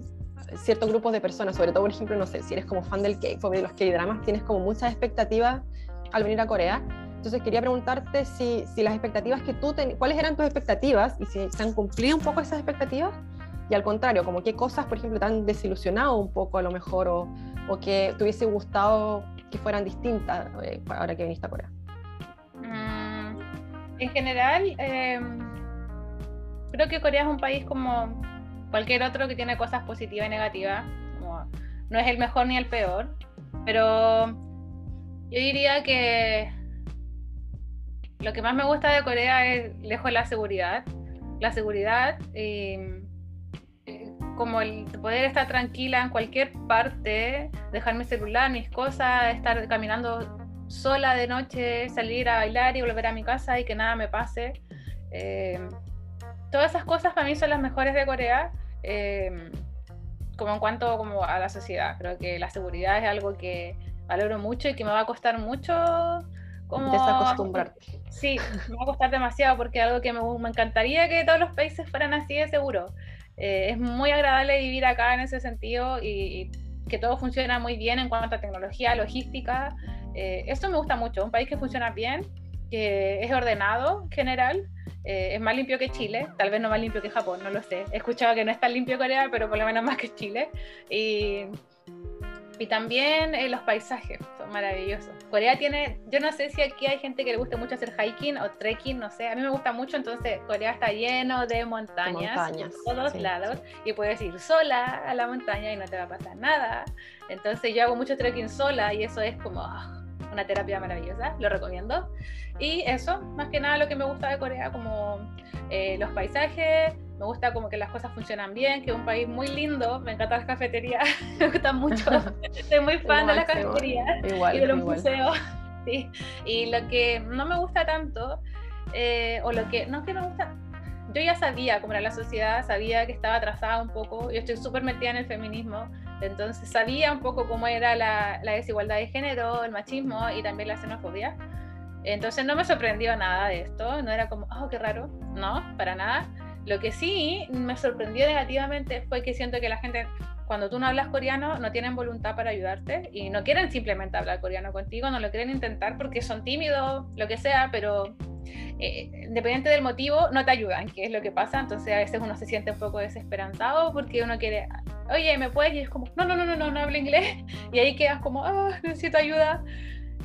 ciertos grupos de personas, sobre todo por ejemplo, no sé, si eres como fan del K-pop de los K-dramas, tienes como muchas expectativas al venir a Corea. Entonces quería preguntarte si, si las expectativas que tú, ten, cuáles eran tus expectativas y si se han cumplido un poco esas expectativas y al contrario, como qué cosas, por ejemplo, te han desilusionado un poco a lo mejor o, o que te hubiese gustado que fueran distintas eh, ahora que viniste a Corea. Mm, en general, eh, creo que Corea es un país como cualquier otro que tiene cosas positivas y negativas. No es el mejor ni el peor, pero yo diría que lo que más me gusta de Corea es lejos la seguridad. La seguridad, eh, como el poder estar tranquila en cualquier parte, dejar mi celular, mis cosas, estar caminando sola de noche, salir a bailar y volver a mi casa y que nada me pase. Eh, todas esas cosas para mí son las mejores de Corea. Eh, como en cuanto como a la sociedad, creo que la seguridad es algo que valoro mucho y que me va a costar mucho como desacostumbrarte. Sí, me va a costar demasiado porque es algo que me, me encantaría que todos los países fueran así de seguro. Eh, es muy agradable vivir acá en ese sentido y, y, que todo funciona muy bien en cuanto a tecnología, logística. Eh, esto me gusta mucho, un país que funciona bien, que es ordenado en general, eh, es más limpio que Chile, tal vez no más limpio que Japón, no lo sé. He escuchado que no es tan limpio Corea, pero por lo menos más que Chile. Y y también eh, los paisajes son maravillosos. Corea tiene, yo no sé si aquí hay gente que le guste mucho hacer hiking o trekking, no sé, a mí me gusta mucho, entonces Corea está lleno de montañas, montañas por todos sí, lados sí. y puedes ir sola a la montaña y no te va a pasar nada. Entonces yo hago mucho trekking sola y eso es como oh, una terapia maravillosa, lo recomiendo. Y eso, más que nada lo que me gusta de Corea, como eh, los paisajes, me gusta como que las cosas funcionan bien, que es un país muy lindo, me encantan las cafeterías, me gustan mucho, soy muy fan igual, de las cafeterías igual, y de los museos. Sí. Y lo que no me gusta tanto, eh, o lo que, no que me gusta, yo ya sabía cómo era la sociedad, sabía que estaba atrasada un poco, yo estoy súper metida en el feminismo, entonces sabía un poco cómo era la, la, desigualdad de género, el machismo y también la xenofobia. Entonces no me sorprendió nada de esto, no era como, oh, qué raro, no, para nada. Lo que sí me sorprendió negativamente fue que siento que la gente, cuando tú no hablas coreano, no tienen voluntad para ayudarte y no quieren simplemente hablar coreano contigo, no lo quieren intentar porque son tímidos, lo que sea, pero eh, independiente del motivo, no te ayudan, que es lo que pasa. Entonces a veces uno se siente un poco desesperanzado porque uno quiere, oye, ¿me puedes? Y es como, no, no, no, no, no, no hablo inglés. Y ahí quedas como, oh, necesito ayuda.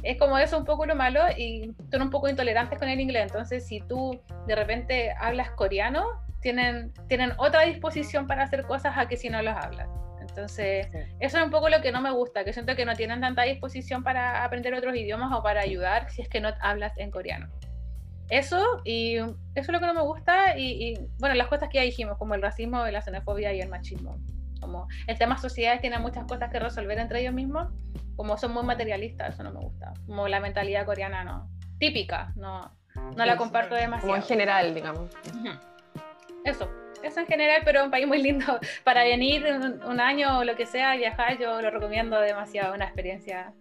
Es como eso un poco lo malo y son un poco intolerantes con el inglés. Entonces, si tú de repente hablas coreano, tienen, tienen otra disposición para hacer cosas a que si no los hablas. Entonces, eso es un poco lo que no me gusta, que siento que no tienen tanta disposición para aprender otros idiomas o para ayudar si es que no hablas en coreano eso, y eso es lo que no me gusta, y, bueno, las cosas que ya dijimos, como el racismo, la xenofobia y el machismo. Como el tema sociedades tiene muchas cosas que resolver entre ellos mismos, como son muy materialistas, eso no me gusta. Como la mentalidad coreana, no. Típica, no, no la comparto demasiado. Como en general, digamos. Eso, eso en general, pero es un país muy lindo. Para venir un, un año o lo que sea, viajar, yo lo recomiendo demasiado, una experiencia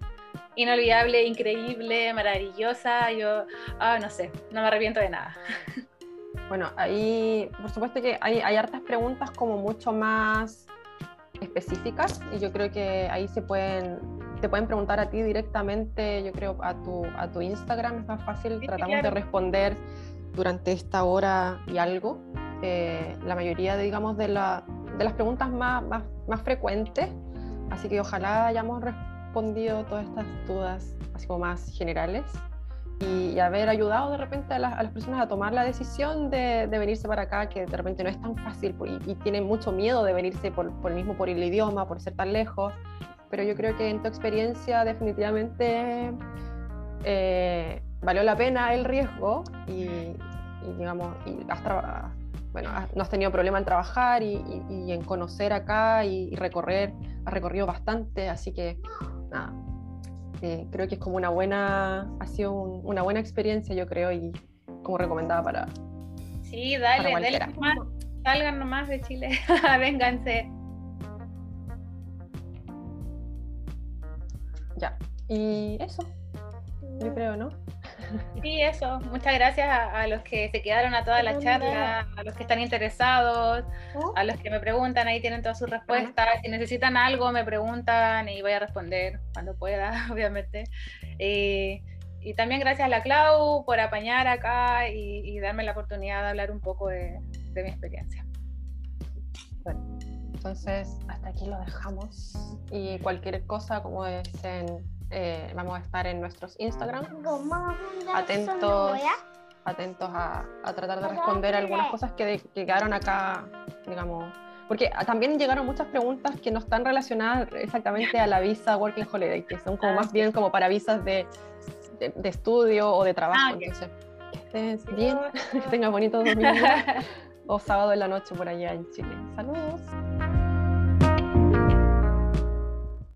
inolvidable, increíble, maravillosa. Yo, ah, no sé, no me arrepiento de nada. Bueno, ahí, por supuesto que hay, hay hartas preguntas como mucho más específicas y yo creo que ahí se pueden, te pueden preguntar a ti directamente, yo creo, a tu, a tu Instagram, es más fácil, tratamos de responder durante esta hora y algo. Eh, la mayoría, digamos, de, la, de las preguntas más, más, más frecuentes, así que ojalá hayamos respondido todas estas dudas así como más generales y, haber ayudado de repente a, las personas a tomar la decisión de, venirse para acá, que de repente no es tan fácil y, y tienen mucho miedo de venirse por, por, el mismo por el idioma, por ser tan lejos, pero yo creo que en tu experiencia definitivamente eh, valió la pena el riesgo y, digamos, y has bueno, no has tenido problema en trabajar y, en conocer acá y, recorrer, has recorrido bastante, así que eh, creo que es como una buena, ha sido una buena experiencia, yo creo, y como recomendada para. Sí, dale, dale nomás, salgan nomás de Chile, vénganse. Ya, y eso, yo creo, ¿no? Sí, eso. Muchas gracias a, los que se quedaron a toda la charla, a los que están interesados, ¿Oh? a los que me preguntan, ahí tienen todas sus respuestas. Si necesitan algo, me preguntan y voy a responder cuando pueda, obviamente. Eh, y también gracias a la Clau por apañar acá y, darme la oportunidad de hablar un poco de, de mi experiencia. Bueno, entonces hasta aquí lo dejamos. Y cualquier cosa, como dicen eh, vamos a estar en nuestros Instagram atentos, atentos a, tratar de responder algunas cosas que, quedaron acá, digamos, porque también llegaron muchas preguntas que no están relacionadas exactamente a la visa Working Holiday, que son como ah, más bien como para visas de, de, estudio o de trabajo. Ah, Entonces, que estés bien, que tengas bonito domingo o sábado en la noche por allá en Chile. Saludos.